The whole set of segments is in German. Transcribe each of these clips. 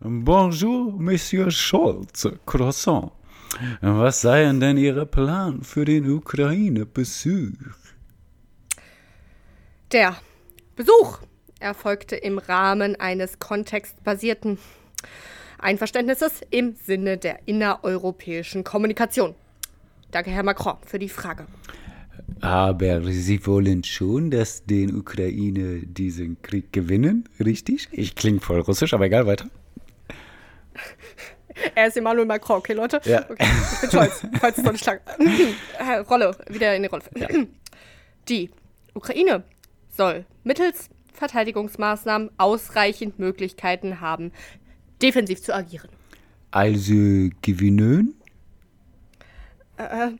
Bonjour, Monsieur Scholz, Croissant. Was seien denn Ihre Plan für den Ukraine-Besuch? Der Besuch erfolgte im Rahmen eines kontextbasierten Einverständnisses im Sinne der innereuropäischen Kommunikation. Danke, Herr Macron, für die Frage. Aber Sie wollen schon, dass den Ukraine diesen Krieg gewinnen, richtig? Ich klinge voll russisch, aber egal, weiter. Er ist Emmanuel Macron, okay, Leute? Ja. Okay. Ich bin stolz, falls es noch nicht klang. Rolle, wieder in die Rolle. Ja. Die Ukraine soll mittels Verteidigungsmaßnahmen ausreichend Möglichkeiten haben, defensiv zu agieren. Also gewinnen? Äh,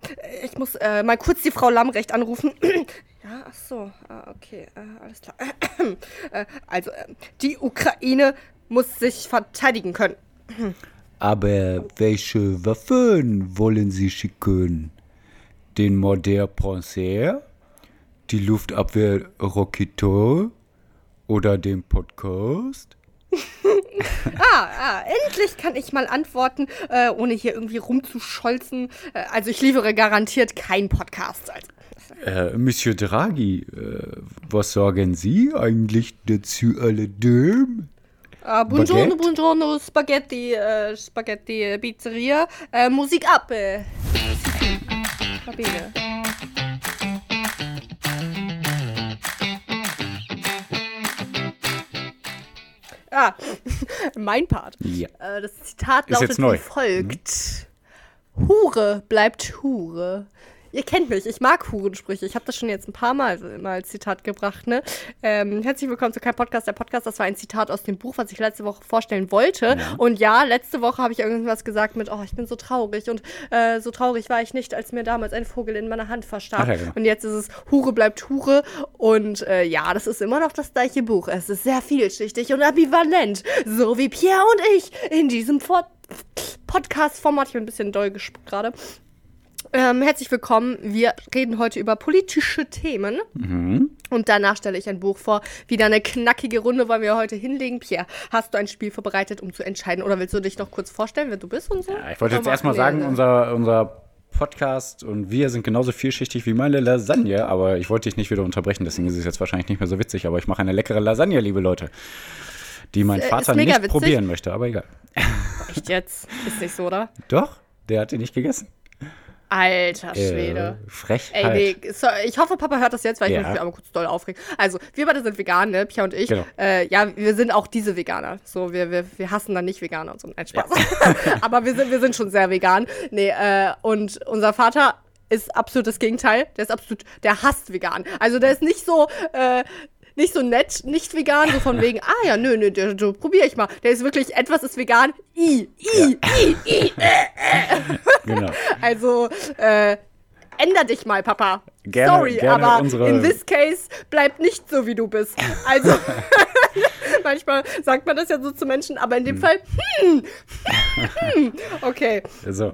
ich muss äh, mal kurz die Frau Lamrecht anrufen. ja, ach so, ah, okay, äh, alles klar. äh, also, äh, die Ukraine muss sich verteidigen können. Aber welche Waffen wollen Sie schicken? Den Modern Panzer? Die Luftabwehr Rocketeur? Oder den Podcast? Ah, ah, endlich kann ich mal antworten, äh, ohne hier irgendwie rumzuscholzen. Äh, also, ich liefere garantiert keinen Podcast. Also, Äh, Monsieur Draghi, äh, was sagen Sie eigentlich dazu alledem? Ah, buongiorno, Baguette? buongiorno, Spaghetti, äh, Spaghetti, äh, Pizzeria. Äh, Musik ab. Äh. Va bene. Ah, mein Part. Ja. Äh, das Zitat Ist lautet jetzt neu. wie folgt. Hure bleibt Hure. Ihr kennt mich, ich mag Hurensprüche. Ich habe das schon jetzt ein paar Mal mal als Zitat gebracht. Ne? Ähm, herzlich willkommen zu kein Podcast. Der Podcast, das war ein Zitat aus dem Buch, was ich letzte Woche vorstellen wollte. Und ja, letzte Woche habe ich irgendwas gesagt mit, oh, ich bin so traurig. Und äh, so traurig war ich nicht, als mir damals ein Vogel in meiner Hand verstarb. Ja, genau. Und jetzt ist es Hure bleibt Hure. Und äh, ja, das ist immer noch das gleiche Buch. Es ist sehr vielschichtig und ambivalent. So wie Pierre und ich in diesem Podcast-Format. Ich bin ein bisschen doll gerade. Ähm, herzlich willkommen. Wir reden heute über politische Themen. Und danach stelle ich ein Buch vor. Wieder eine knackige Runde wollen wir heute hinlegen. Pierre, hast du ein Spiel vorbereitet, um zu entscheiden? Oder willst du dich noch kurz vorstellen, wer du bist und so? Ja, ich wollte jetzt erstmal sagen, unser, unser Podcast und wir sind genauso vielschichtig wie meine Lasagne, aber ich wollte dich nicht wieder unterbrechen, deswegen ist es jetzt wahrscheinlich nicht mehr so witzig, aber ich mache eine leckere Lasagne, liebe Leute, die mein Ist, äh, Vater ist nicht witzig. probieren möchte, aber egal. Echt jetzt? Ist nicht so, oder? Doch, der hat die nicht gegessen. Alter Schwede. Äh, Frechheit. Ey, nee, so, ich hoffe, Papa hört das jetzt, weil ich Ja. mich aber kurz doll aufregen. Also, wir beide sind vegan, ne? Pia und ich. Genau. Äh, ja, wir sind auch diese Veganer. So, wir, wir, wir hassen dann nicht Veganer und so. Nein, Spaß. aber wir sind, wir sind schon sehr vegan. Nee, äh, und unser Vater ist absolut das Gegenteil. Der ist absolut, der hasst vegan. Also, der ist nicht so, äh, nicht so nett, nicht vegan, so von wegen, ah ja, nö, nö, der, der, probier ich mal. Der ist wirklich, etwas ist vegan, i, i, i, i, Genau. also, äh, änder dich mal, Papa. Gerne- Sorry, gerne aber unsere- in this case bleib nicht so, wie du bist. Also, manchmal sagt man das ja so zu Menschen, aber in dem Fall, hm, hm, okay. So.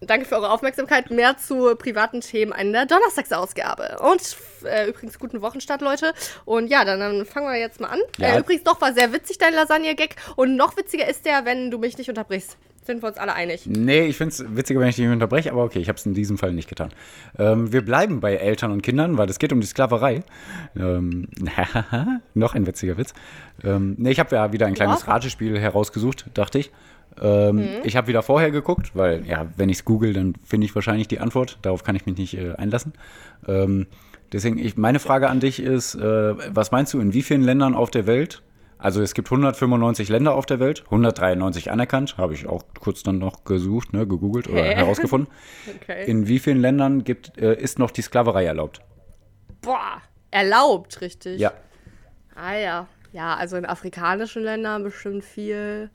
Danke für eure Aufmerksamkeit. Mehr zu privaten Themen in der Donnerstagsausgabe. Und äh, übrigens guten Wochenstart, Leute. Und ja, dann, dann fangen wir jetzt mal an. Ja. Äh, übrigens doch war sehr witzig dein Lasagne-Gag. Und noch witziger ist der, wenn du mich nicht unterbrichst. Sind wir uns alle einig. Nee, ich finde es witziger, wenn ich dich unterbreche, aber okay, ich habe es in diesem Fall nicht getan. Ähm, wir bleiben bei Eltern und Kindern, weil es geht um die Sklaverei. Ähm, noch ein witziger Witz. Ähm, nee, ich habe ja wieder ein kleines Ja. Ratespiel herausgesucht, dachte ich. Ähm, Ich habe wieder vorher geguckt, weil, ja, wenn ich es google, dann finde ich wahrscheinlich die Antwort. Darauf kann ich mich nicht äh, einlassen. Ähm, deswegen, ich, meine Frage an dich ist, äh, was meinst du, in wie vielen Ländern auf der Welt also es gibt 195 Länder auf der Welt, 193 anerkannt, habe ich auch kurz dann noch gesucht, ne, gegoogelt oder Hä? herausgefunden. Okay. In wie vielen Ländern gibt, äh, ist noch die Sklaverei erlaubt? Boah, erlaubt, richtig. Ja. Ah ja. Ja, also in afrikanischen Ländern bestimmt viel.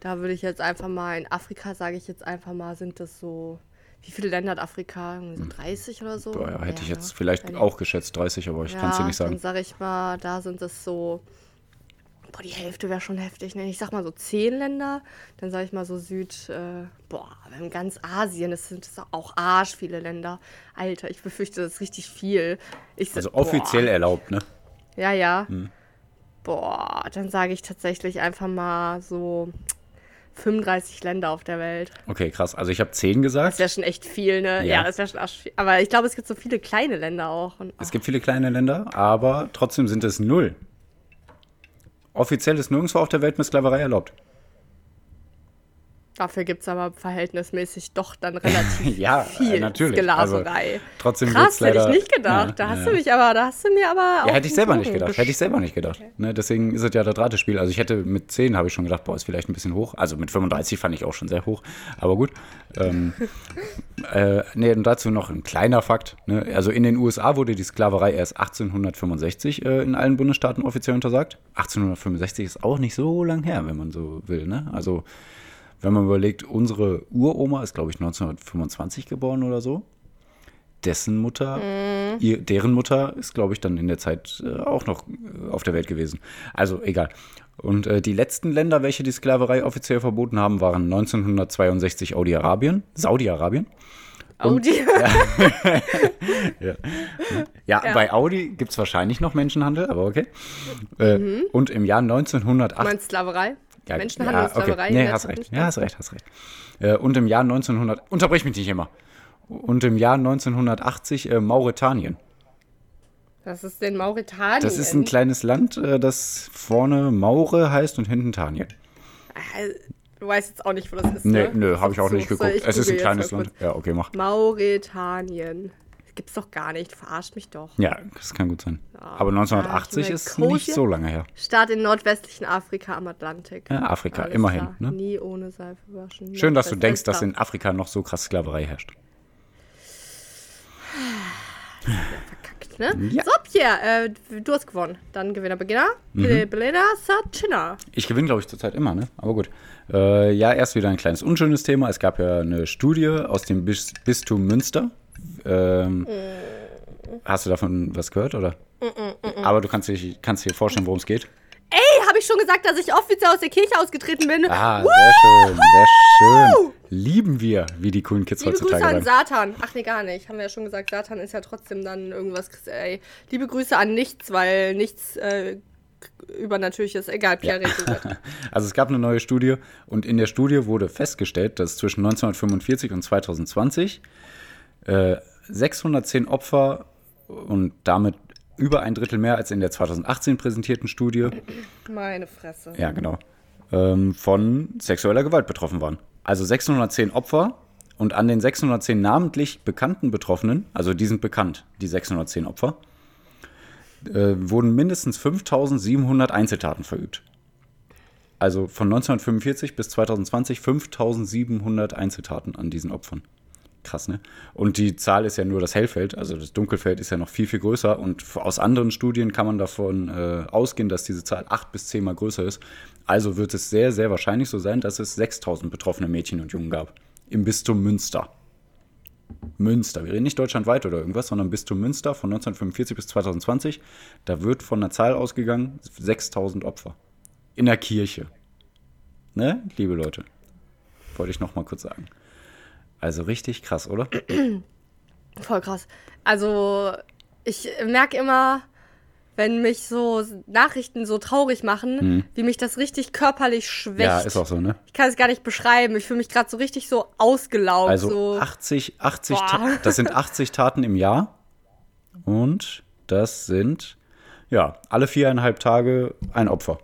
Da würde ich jetzt einfach mal, in Afrika sage ich jetzt einfach mal, sind das so, wie viele Länder hat Afrika? So 30 oder so? Hm. Boah, ja, hätte ich Ja, jetzt ne? vielleicht Wenn- auch geschätzt, 30, aber ich kann es dir nicht Dann sagen. sage ich mal, da sind es so, boah, die Hälfte wäre schon heftig. Ne? Ich sag mal so 10 Länder, dann sage ich mal so Süd, äh, boah, aber in ganz Asien, das sind das auch arsch viele Länder. Alter, ich befürchte, das ist richtig viel. Ich Also offiziell boah. erlaubt, ne? Ja, ja. Boah, dann sage ich tatsächlich einfach mal so 35 Länder auf der Welt. Okay, krass. Also ich habe 10 gesagt. Das wäre schon echt viel, ne? Ja. Ja, das wäre schon arsch viel. Aber ich glaube, es gibt so viele kleine Länder auch. Und, Es gibt viele kleine Länder, aber trotzdem sind es null. Offiziell ist nirgendwo auf der Welt mit Sklaverei erlaubt. Dafür gibt es aber verhältnismäßig doch dann relativ Ja, viel äh, natürlich. Sklaverei. Also, trotzdem Krass, leider, hätte ich nicht gedacht. Ja, da hast ja. du mich aber, da hast du mir aber auch Ja, hätte ich selber nicht Bogen gedacht. Hätte ich selber nicht gedacht. Ne, deswegen ist es ja das Ratespiel. Also ich hätte mit 10 habe ich schon gedacht, boah, ist vielleicht ein bisschen hoch. Also mit 35 fand ich auch schon sehr hoch. Aber gut. Ähm, äh, nee, und dazu noch ein kleiner Fakt. Ne? Also in den USA wurde die Sklaverei erst 1865 äh, in allen Bundesstaaten offiziell untersagt. 1865 ist auch nicht so lang her, wenn man so will. Ne? Also wenn man überlegt, unsere Uroma ist, glaube ich, 1925 geboren oder so. Dessen Mutter, ihr, deren Mutter ist, glaube ich, dann in der Zeit äh, auch noch äh, auf der Welt gewesen. Also egal. Und äh, die letzten Länder, welche die Sklaverei offiziell verboten haben, waren 1962 Saudi-Arabien, Saudi-Arabien. Audi. Ja, ja, bei Audi gibt es wahrscheinlich noch Menschenhandel, aber okay. Äh, Und im Jahr 1908 Du meinst Sklaverei? Ja, Menschenhandel und Sklaverei? in Nee, hast recht. Ja, hast recht, hast recht. Äh, und im Jahr 1900, unterbrich mich nicht immer. Und im Jahr 1980 äh, Mauretanien. Das ist in Mauretanien. Das ist ein kleines Land, äh, das vorne Maure heißt und hinten Tanien. Äh, Du weißt jetzt auch nicht, wo das ist, Nee, ne? nö, habe ich auch nicht geguckt. ich es ist ein kleines Land. Ja, okay, mach. Mauretanien. Gibt's doch gar nicht. Verarscht mich doch. Ja, das kann gut sein. Aber 1980 Ah, ist nicht so lange her. Staat in nordwestlichen Afrika am Atlantik. Ja, Afrika, Alles immerhin, ne? Nie ohne Seife waschen. Schön, dass du denkst, dass in Afrika noch so krass Sklaverei herrscht. Verkackt, ne? Ja. So, Pierre, äh, du hast gewonnen. Dann Gewinner, Beginner. Mhm. Belena. Ich gewinne, glaube ich, zurzeit immer, ne? Aber gut. Äh, ja, erst wieder ein kleines unschönes Thema. Es gab ja eine Studie aus dem Bis Bistum Münster. Ähm, Hast du davon was gehört, oder? Aber du kannst, dich, kannst dir vorstellen, worum es geht. Ey, habe ich schon gesagt, dass ich offiziell aus der Kirche ausgetreten bin? Ah, sehr schön, sehr schön. Lieben wir, wie die coolen Kids Liebe Grüße heutzutage an sagen. Satan. Ach nee, gar nicht. Haben wir ja schon gesagt, Satan ist ja trotzdem dann irgendwas. Ey, liebe Grüße an nichts, weil nichts äh, übernatürliches. Egal, Pierre, red du weiter. Also es gab eine neue Studie und in der Studie wurde festgestellt, dass zwischen 1945 und 2020 äh, 610 Opfer und damit über ein Drittel mehr als in der 2018 präsentierten Studie Meine Fresse. ja, genau, ähm, von sexueller Gewalt betroffen waren. Also 610 Opfer und an den 610 namentlich bekannten Betroffenen, also die sind bekannt, die 610 Opfer, äh, wurden mindestens 5700 Einzeltaten verübt. Also von 1945 bis 2020 5700 Einzeltaten an diesen Opfern. Krass, ne? Und die Zahl ist ja nur das Hellfeld, also das Dunkelfeld ist ja noch viel, viel größer. Und aus anderen Studien kann man davon äh, ausgehen, dass diese Zahl acht bis zehnmal größer ist. Also wird es sehr, sehr wahrscheinlich so sein, dass es 6000 betroffene Mädchen und Jungen gab. Im Bistum Münster. Münster. Wir reden nicht deutschlandweit oder irgendwas, sondern Bistum Münster von 1945 bis 2020. Da wird von einer Zahl ausgegangen, 6000 Opfer. In der Kirche. Ne, liebe Leute? Wollte ich noch mal kurz sagen. Also richtig krass, oder? Voll krass. Also, ich merke immer, wenn mich so Nachrichten so traurig machen, wie mich das richtig körperlich schwächt. Mhm. Ja, ist auch so, ne? Ich kann es gar nicht beschreiben. Ich fühle mich gerade so richtig so ausgelaugt. Also so. 80, 80, Boah. Ta das sind 80 Taten im Jahr. Und das sind, ja, alle viereinhalb Tage ein Opfer.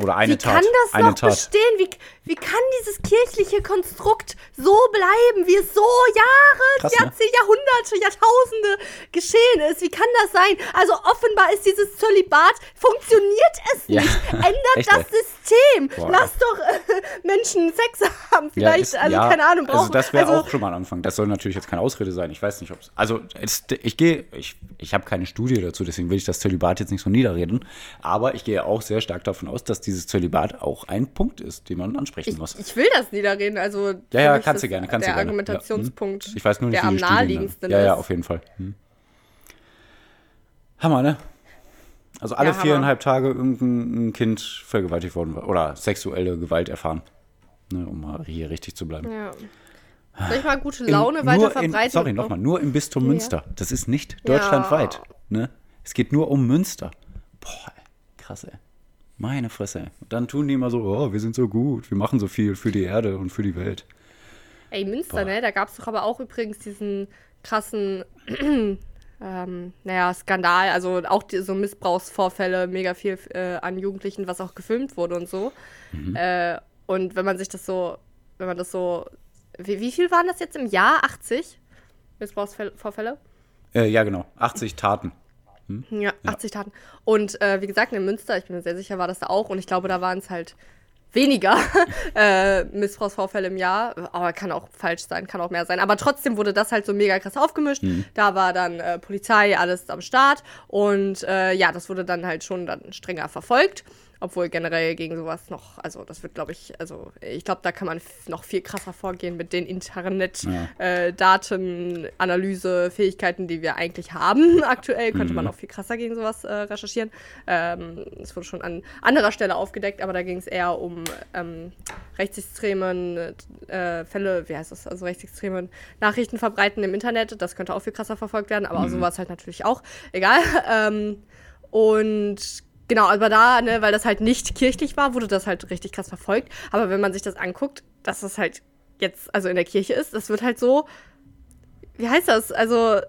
Oder eine wie Tat. kann das eine noch Tat. bestehen? Wie, wie kann dieses kirchliche Konstrukt so bleiben, wie es so Jahre, Krass, ne? Jahrzehnte, Jahrhunderte, Jahrtausende geschehen ist? Wie kann das sein? Also offenbar ist dieses Zölibat, funktioniert es Ja. nicht. Ändert Echt, das. System. Boah. Lass doch äh, Menschen Sex haben. Ja, Vielleicht, ist- also ja, keine Ahnung, brauchen. Also das wäre also, auch schon mal ein Anfang. Das soll natürlich jetzt keine Ausrede sein. Ich weiß nicht, ob es. Also es, ich gehe, ich, ich habe keine Studie dazu, deswegen will ich das Zölibat jetzt nicht so niederreden. Aber ich gehe auch sehr stark davon aus, dass dieses Zölibat auch ein Punkt ist, den man ansprechen Ich, muss. ich will das niederreden. Also Ja, ja, kannst ist du gerne, kannst der du gerne. Argumentationspunkt, Ja, hm. Ich weiß nur nicht, der wie am naheliegendsten Ja, ja, ist. auf jeden Fall. Hm. Hammer, ne? Also alle Ja, viereinhalb Tage irgendein ein Kind vergewaltigt worden war oder sexuelle Gewalt erfahren. Ne, um mal hier richtig zu bleiben. Ja. Soll ich mal gute In- Laune nur weiter in, verbreiten? Sorry, nochmal, nur im Bistum Münster. Das ist nicht Ja. deutschlandweit. Ne? Es geht nur um Münster. Boah, krass, ey. Meine Fresse. Dann tun die immer so, oh, wir sind so gut, wir machen so viel für die Erde und für die Welt. Ey, Münster, Boah. ne? Da gab es doch aber auch übrigens diesen krassen, ähm, naja, Skandal, also auch die, so Missbrauchsvorfälle, mega viel äh, an Jugendlichen, was auch gefilmt wurde und so. Mhm. Äh, und wenn man sich das so, wenn man das so, wie, wie viel waren das jetzt im Jahr? 80 Missbrauchsvorfälle? Äh, ja, genau. 80 Taten. Ja, 80 Taten. Und äh, wie gesagt, in Münster, ich bin mir sehr sicher, war das da auch. Und ich glaube, da waren es halt weniger äh, Missbrauchsvorfälle im Jahr. Aber kann auch falsch sein, kann auch mehr sein. Aber trotzdem wurde das halt so mega krass aufgemischt. Da war dann äh, Polizei, alles am Start. Und äh, ja, das wurde dann halt schon dann strenger verfolgt. Obwohl generell gegen sowas noch, also das wird, glaube ich, also ich glaube, da kann man noch viel krasser vorgehen mit den Internet-Datenanalyse-Fähigkeiten, die wir eigentlich haben aktuell. Könnte man noch viel krasser gegen sowas äh, recherchieren. Ähm, Es wurde schon an anderer Stelle aufgedeckt, aber da ging es eher um ähm, rechtsextremen äh, Fälle, wie heißt das, also rechtsextremen Nachrichten verbreiten im Internet. Das könnte auch viel krasser verfolgt werden, aber sowas halt natürlich auch. Egal. Ähm, und Genau, aber da, ne, weil das halt nicht kirchlich war, wurde das halt richtig krass verfolgt. Aber wenn man sich das anguckt, dass das halt jetzt, also in der Kirche ist, das wird halt so, wie heißt das? Also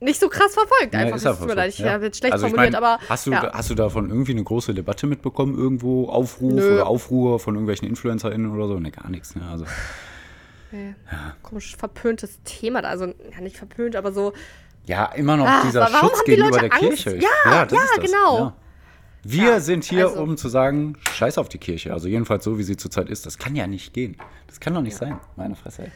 nicht so krass verfolgt. Ja, Einfach, ist es einfach tut mir so, leid, ich ja. habe jetzt schlecht Also formuliert, mein, aber. Hast du, ja. hast du davon irgendwie eine große Debatte mitbekommen? Irgendwo Aufruf Nö. oder Aufruhr von irgendwelchen InfluencerInnen oder so? Ne, gar nichts. Ne? Also, Nee. Komisch verpöntes Thema da. Also, ja, nicht verpönt, aber so. ja, immer noch Ah, dieser Schutz gegenüber der Angst? Kirche. Ja, das ja, ist das. genau. Ja. Wir Ja, sind hier, also- um zu sagen, scheiß auf die Kirche. Also jedenfalls so, wie sie zurzeit ist. Das kann ja nicht gehen. Das kann doch nicht sein. Meine Fresse.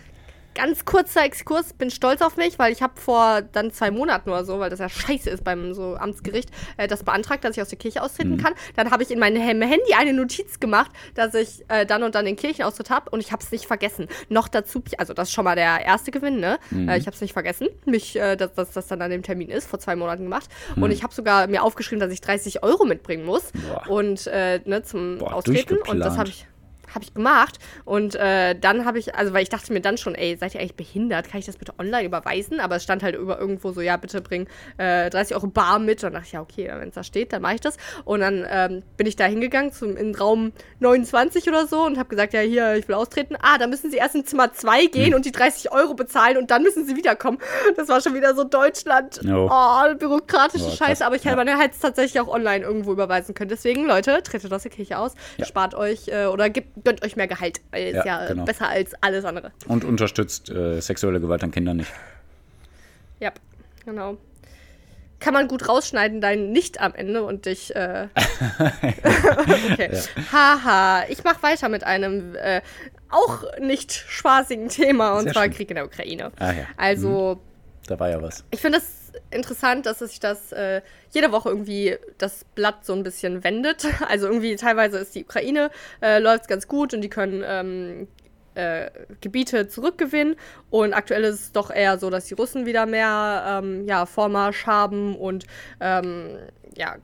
Ganz kurzer Exkurs, bin stolz auf mich, weil ich habe vor dann zwei Monaten oder so, weil das ja scheiße ist beim so Amtsgericht, äh, das beantragt, dass ich aus der Kirche austreten kann. Dann habe ich in meinem Handy eine Notiz gemacht, dass ich äh, dann und dann den Kirchenaustritt habe und ich habe es nicht vergessen. Noch dazu, also das ist schon mal der erste Gewinn, ne? Äh, ich habe es nicht vergessen, mich, äh, dass, dass das dann an dem Termin ist, vor zwei Monaten gemacht. Und ich habe sogar mir aufgeschrieben, dass ich 30 Euro mitbringen muss Boah. und äh, ne, zum Boah, Austreten. Und das habe ich habe ich gemacht und äh, dann habe ich, also weil ich dachte mir dann schon, ey, seid ihr eigentlich behindert? Kann ich das bitte online überweisen? Aber es stand halt über irgendwo so, ja, bitte bring äh, 30 Euro bar mit. Und dann dachte ich, ja, okay, wenn es da steht, dann mache ich das. Und dann ähm, bin ich da hingegangen zum, in Raum 29 oder so und habe gesagt, ja, hier, ich will austreten. Ah, da müssen sie erst in Zimmer 2 Hm. gehen und die 30 Euro bezahlen und dann müssen sie wiederkommen. Das war schon wieder so Deutschland. Jo. Oh, bürokratische Oh. Scheiße. Aber ich hätte, Ja. man es tatsächlich auch online irgendwo überweisen können. Deswegen, Leute, tretet aus der Kirche aus, Ja. spart euch äh, oder gibt, gönnt euch mehr Gehalt. Weil ist Ja, ja, genau. besser als alles andere. Und unterstützt äh, sexuelle Gewalt an Kindern nicht. Ja, genau. Kann man gut rausschneiden, dein Nicht am Ende und dich. Äh okay. Haha. Ich mache weiter mit einem äh, auch nicht spaßigen Thema und Sehr zwar schön. Krieg in der Ukraine. Ah ja. Also. Da war ja was. Ich finde es interessant, dass sich das äh, jede Woche irgendwie das Blatt so ein bisschen wendet. Also irgendwie teilweise ist die Ukraine, äh, läuft ganz gut und die können ähm, äh, Gebiete zurückgewinnen. Und aktuell ist es doch eher so, dass die Russen wieder mehr ähm, ja, Vormarsch haben und ähm, ja,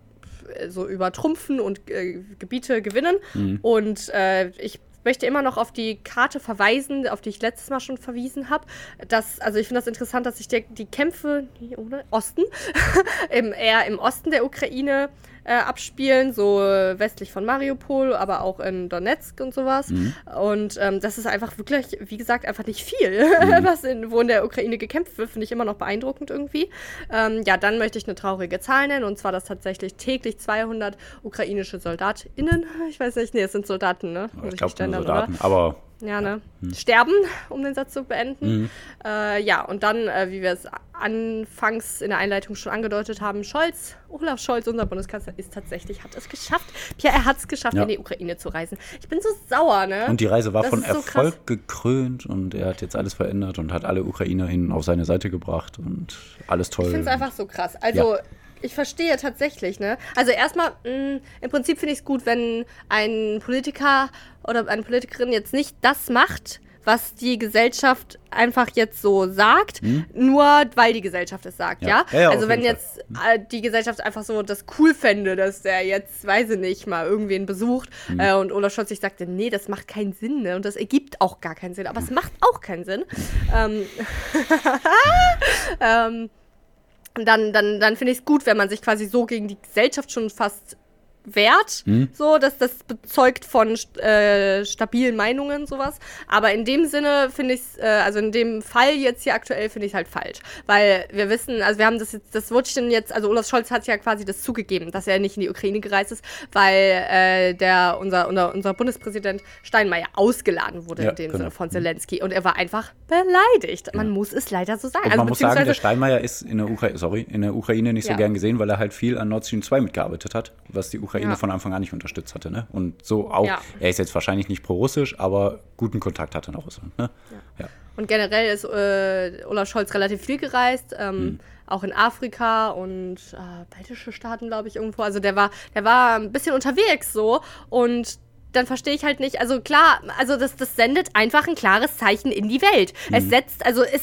so übertrumpfen und äh, Gebiete gewinnen. Und äh, ich möchte immer noch auf die Karte verweisen, auf die ich letztes Mal schon verwiesen habe. Das, also ich finde das interessant, dass sich die Kämpfe oder? Osten, im, eher im Osten der Ukraine äh, abspielen, so westlich von Mariupol, aber auch in Donetsk und sowas. Und ähm, das ist einfach wirklich, wie gesagt, einfach nicht viel, was in, wo in der Ukraine gekämpft wird, finde ich immer noch beeindruckend irgendwie. Ähm, ja, dann möchte ich eine traurige Zahl nennen, und zwar, dass tatsächlich täglich 200 ukrainische SoldatInnen, ich weiß nicht, nee, es sind Soldaten, ne? Ich glaube, Soldaten. Aber ja, ne? Sterben, um den Satz zu beenden. Äh, ja, und dann, äh, wie wir es anfangs in der Einleitung schon angedeutet haben, Scholz, Olaf Scholz, unser Bundeskanzler, ist tatsächlich, hat es geschafft. Pierre, er hat es geschafft, Ja. in die Ukraine zu reisen. Ich bin so sauer, ne? Und die Reise war Das von so Erfolg krass. gekrönt und er hat jetzt alles verändert und hat alle UkrainerInnen auf seine Seite gebracht und alles toll. Ich finde es einfach so krass. Also, ich verstehe tatsächlich, ne? Also, erstmal, mh, im Prinzip finde ich es gut, wenn ein Politiker oder eine Politikerin jetzt nicht das macht, was die Gesellschaft einfach jetzt so sagt, nur weil die Gesellschaft es sagt, Ja. ja? Ja, also wenn jetzt äh, die Gesellschaft einfach so das cool fände, dass der jetzt, weiß ich nicht, mal irgendwen besucht äh, und Olaf Scholz sich sagte, nee, das macht keinen Sinn, ne? Und das ergibt auch gar keinen Sinn. Aber es macht auch keinen Sinn. Ähm, ähm, dann, dann, dann finde ich es gut, wenn man sich quasi so gegen die Gesellschaft schon fast wert. Mhm. So, dass das bezeugt von äh, stabilen Meinungen, sowas. Aber in dem Sinne finde ich es, äh, also in dem Fall jetzt hier aktuell finde ich es halt falsch. Weil wir wissen, also wir haben das jetzt, das wurde denn jetzt, also Olaf Scholz hat ja quasi das zugegeben, dass er nicht in die Ukraine gereist ist, weil äh, der, unser, unser, unser Bundespräsident Steinmeier ausgeladen wurde ja, in dem genau. Sinne von mhm. Zelensky. Und er war einfach beleidigt. Man ja. muss es leider so sagen. Und also, man muss sagen, der Steinmeier ist in der, Ukra sorry, in der Ukraine nicht so gern gesehen, weil er halt viel an Nord Stream 2 mitgearbeitet hat, was die Ukraine ja. von Anfang an nicht unterstützt hatte. Ne? Und so auch, ja. er ist jetzt wahrscheinlich nicht pro-russisch, aber guten Kontakt hatte nach Russland. Ne? Ja. Und generell ist äh, Olaf Scholz relativ viel gereist. Ähm, hm auch in Afrika und äh, baltische Staaten, glaube ich, irgendwo. Also der war, der war ein bisschen unterwegs so und dann verstehe ich halt nicht, also klar, also das, das sendet einfach ein klares Zeichen in die Welt. Mhm. Es setzt, also es,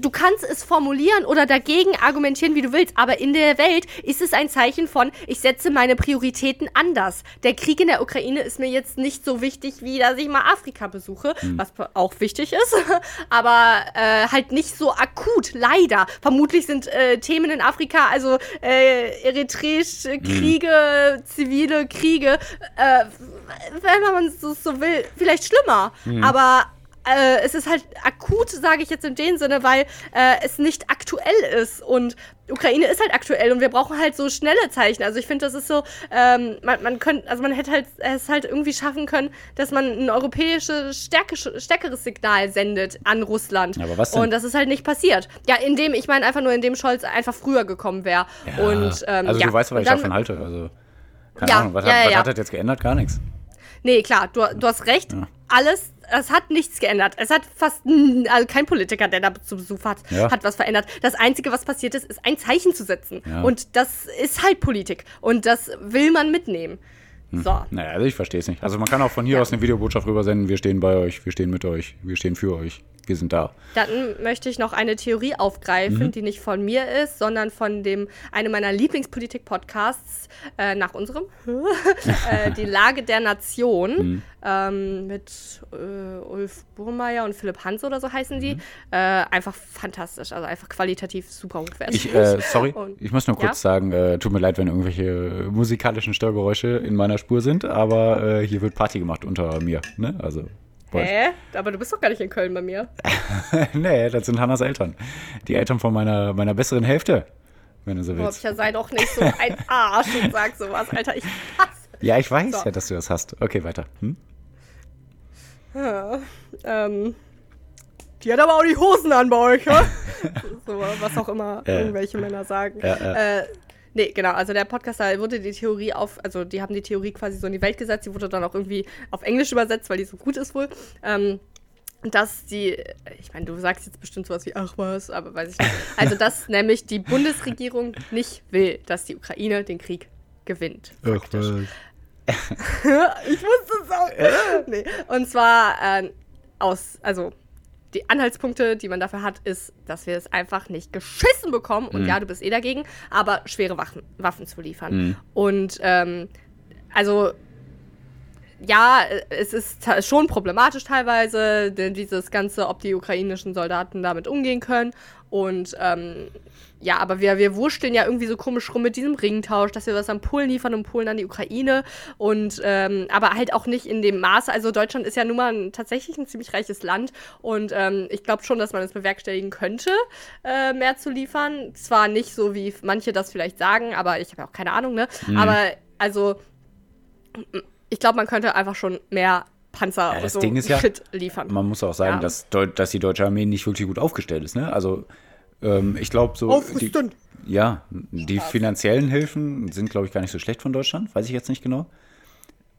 du kannst es formulieren oder dagegen argumentieren, wie du willst, aber in der Welt ist es ein Zeichen von, ich setze meine Prioritäten anders. Der Krieg in der Ukraine ist mir jetzt nicht so wichtig, wie dass ich mal Afrika besuche, mhm. was auch wichtig ist, aber äh, halt nicht so akut, leider. Vermutlich sind äh, Themen in Afrika, also äh, eritreische hm. Kriege, mhm. zivile Kriege, äh, wenn man so, so will, vielleicht schlimmer, mhm. aber äh, es ist halt akut, sage ich jetzt in dem Sinne, weil äh, es nicht aktuell ist. Und Ukraine ist halt aktuell und wir brauchen halt so schnelle Zeichen. Also ich finde, das ist so, ähm, man, man könnte, also man hätte halt es halt irgendwie schaffen können, dass man ein europäisches, stärke, stärkeres Signal sendet an Russland. Aber was denn? Und das ist halt nicht passiert. Ja, indem, ich meine einfach nur, indem Scholz einfach früher gekommen wäre. Ja. Und, ähm, also ja. du weißt, was ich davon halte. Also, keine ja, Ahnung, was, hat, was hat das jetzt geändert? Gar nichts. Nee, klar, du, du hast recht. Alles es hat nichts geändert. Es hat fast, also kein Politiker, der da zu Besuch hat, ja. hat was verändert. Das Einzige, was passiert ist, ist ein Zeichen zu setzen. Ja. Und das ist halt Politik. Und das will man mitnehmen. Hm. So. Naja, also ich verstehe es nicht. Also man kann auch von hier ja. aus eine Videobotschaft rübersenden, wir stehen bei euch, wir stehen mit euch, wir stehen für euch wir sind da. Dann möchte ich noch eine Theorie aufgreifen, mhm. die nicht von mir ist, sondern von dem einem meiner Lieblingspolitik-Podcasts äh, nach unserem, äh, die Lage der Nation mhm. ähm, mit äh, Ulf Burmeier und Philipp Hans oder so heißen die. Mhm. Äh, einfach fantastisch, also einfach qualitativ super hochwertig. Ich, äh, sorry, und, ich muss nur kurz ja? sagen, äh, tut mir leid, wenn irgendwelche musikalischen Störgeräusche in meiner Spur sind, aber hier wird Party gemacht unter mir. Ne? Also Hä? Aber du bist doch gar nicht in Köln bei mir. nee, das sind Hannas Eltern. Die Eltern von meiner, meiner besseren Hälfte, wenn du so willst. Boah, sei doch nicht so ein Arsch und sag sowas, Alter. Ich hasse. Ja, ich weiß so. ja, dass du das hast. Okay, weiter. Hm? Ja, ähm, die hat aber auch die Hosen an bei euch, ne? so, was auch immer ja. irgendwelche Männer sagen. Ja, ja. Äh, Nee, genau. Also der Podcast, da wurde die Theorie auf, also die haben die Theorie quasi so in die Welt gesetzt. Die wurde dann auch irgendwie auf Englisch übersetzt, weil die so gut ist wohl. Ähm, dass die, ich meine, du sagst jetzt bestimmt sowas wie, ach was, aber weiß ich nicht. Also, dass nämlich die Bundesregierung nicht will, dass die Ukraine den Krieg gewinnt. Ach was. ich wusste es auch. nee. Und zwar äh, aus, also die Anhaltspunkte, die man dafür hat, ist, dass wir es einfach nicht geschissen bekommen. Und mhm. ja, du bist eh dagegen, aber schwere Waffen, Waffen zu liefern. Mhm. Und ähm, also ja, es ist schon problematisch teilweise, denn dieses Ganze, ob die ukrainischen Soldaten damit umgehen können. Und ähm, ja, aber wir, wir wurschteln ja irgendwie so komisch rum mit diesem Ringtausch, dass wir was an Polen liefern und Polen an die Ukraine. Und ähm, aber halt auch nicht in dem Maße. Also Deutschland ist ja nun mal ein, tatsächlich ein ziemlich reiches Land. Und ähm, ich glaube schon, dass man es bewerkstelligen könnte, äh, mehr zu liefern. Zwar nicht so, wie manche das vielleicht sagen, aber ich habe ja auch keine Ahnung, ne? Mhm. Aber also, ich glaube, man könnte einfach schon mehr Panzer ja, das so Ding ist ja, liefern. Man muss auch sagen, ja. dass, dass die deutsche Armee nicht wirklich gut aufgestellt ist. Ne? Also ähm, ich glaube so. Die, ja, die finanziellen Hilfen sind, glaube ich, gar nicht so schlecht von Deutschland. Weiß ich jetzt nicht genau.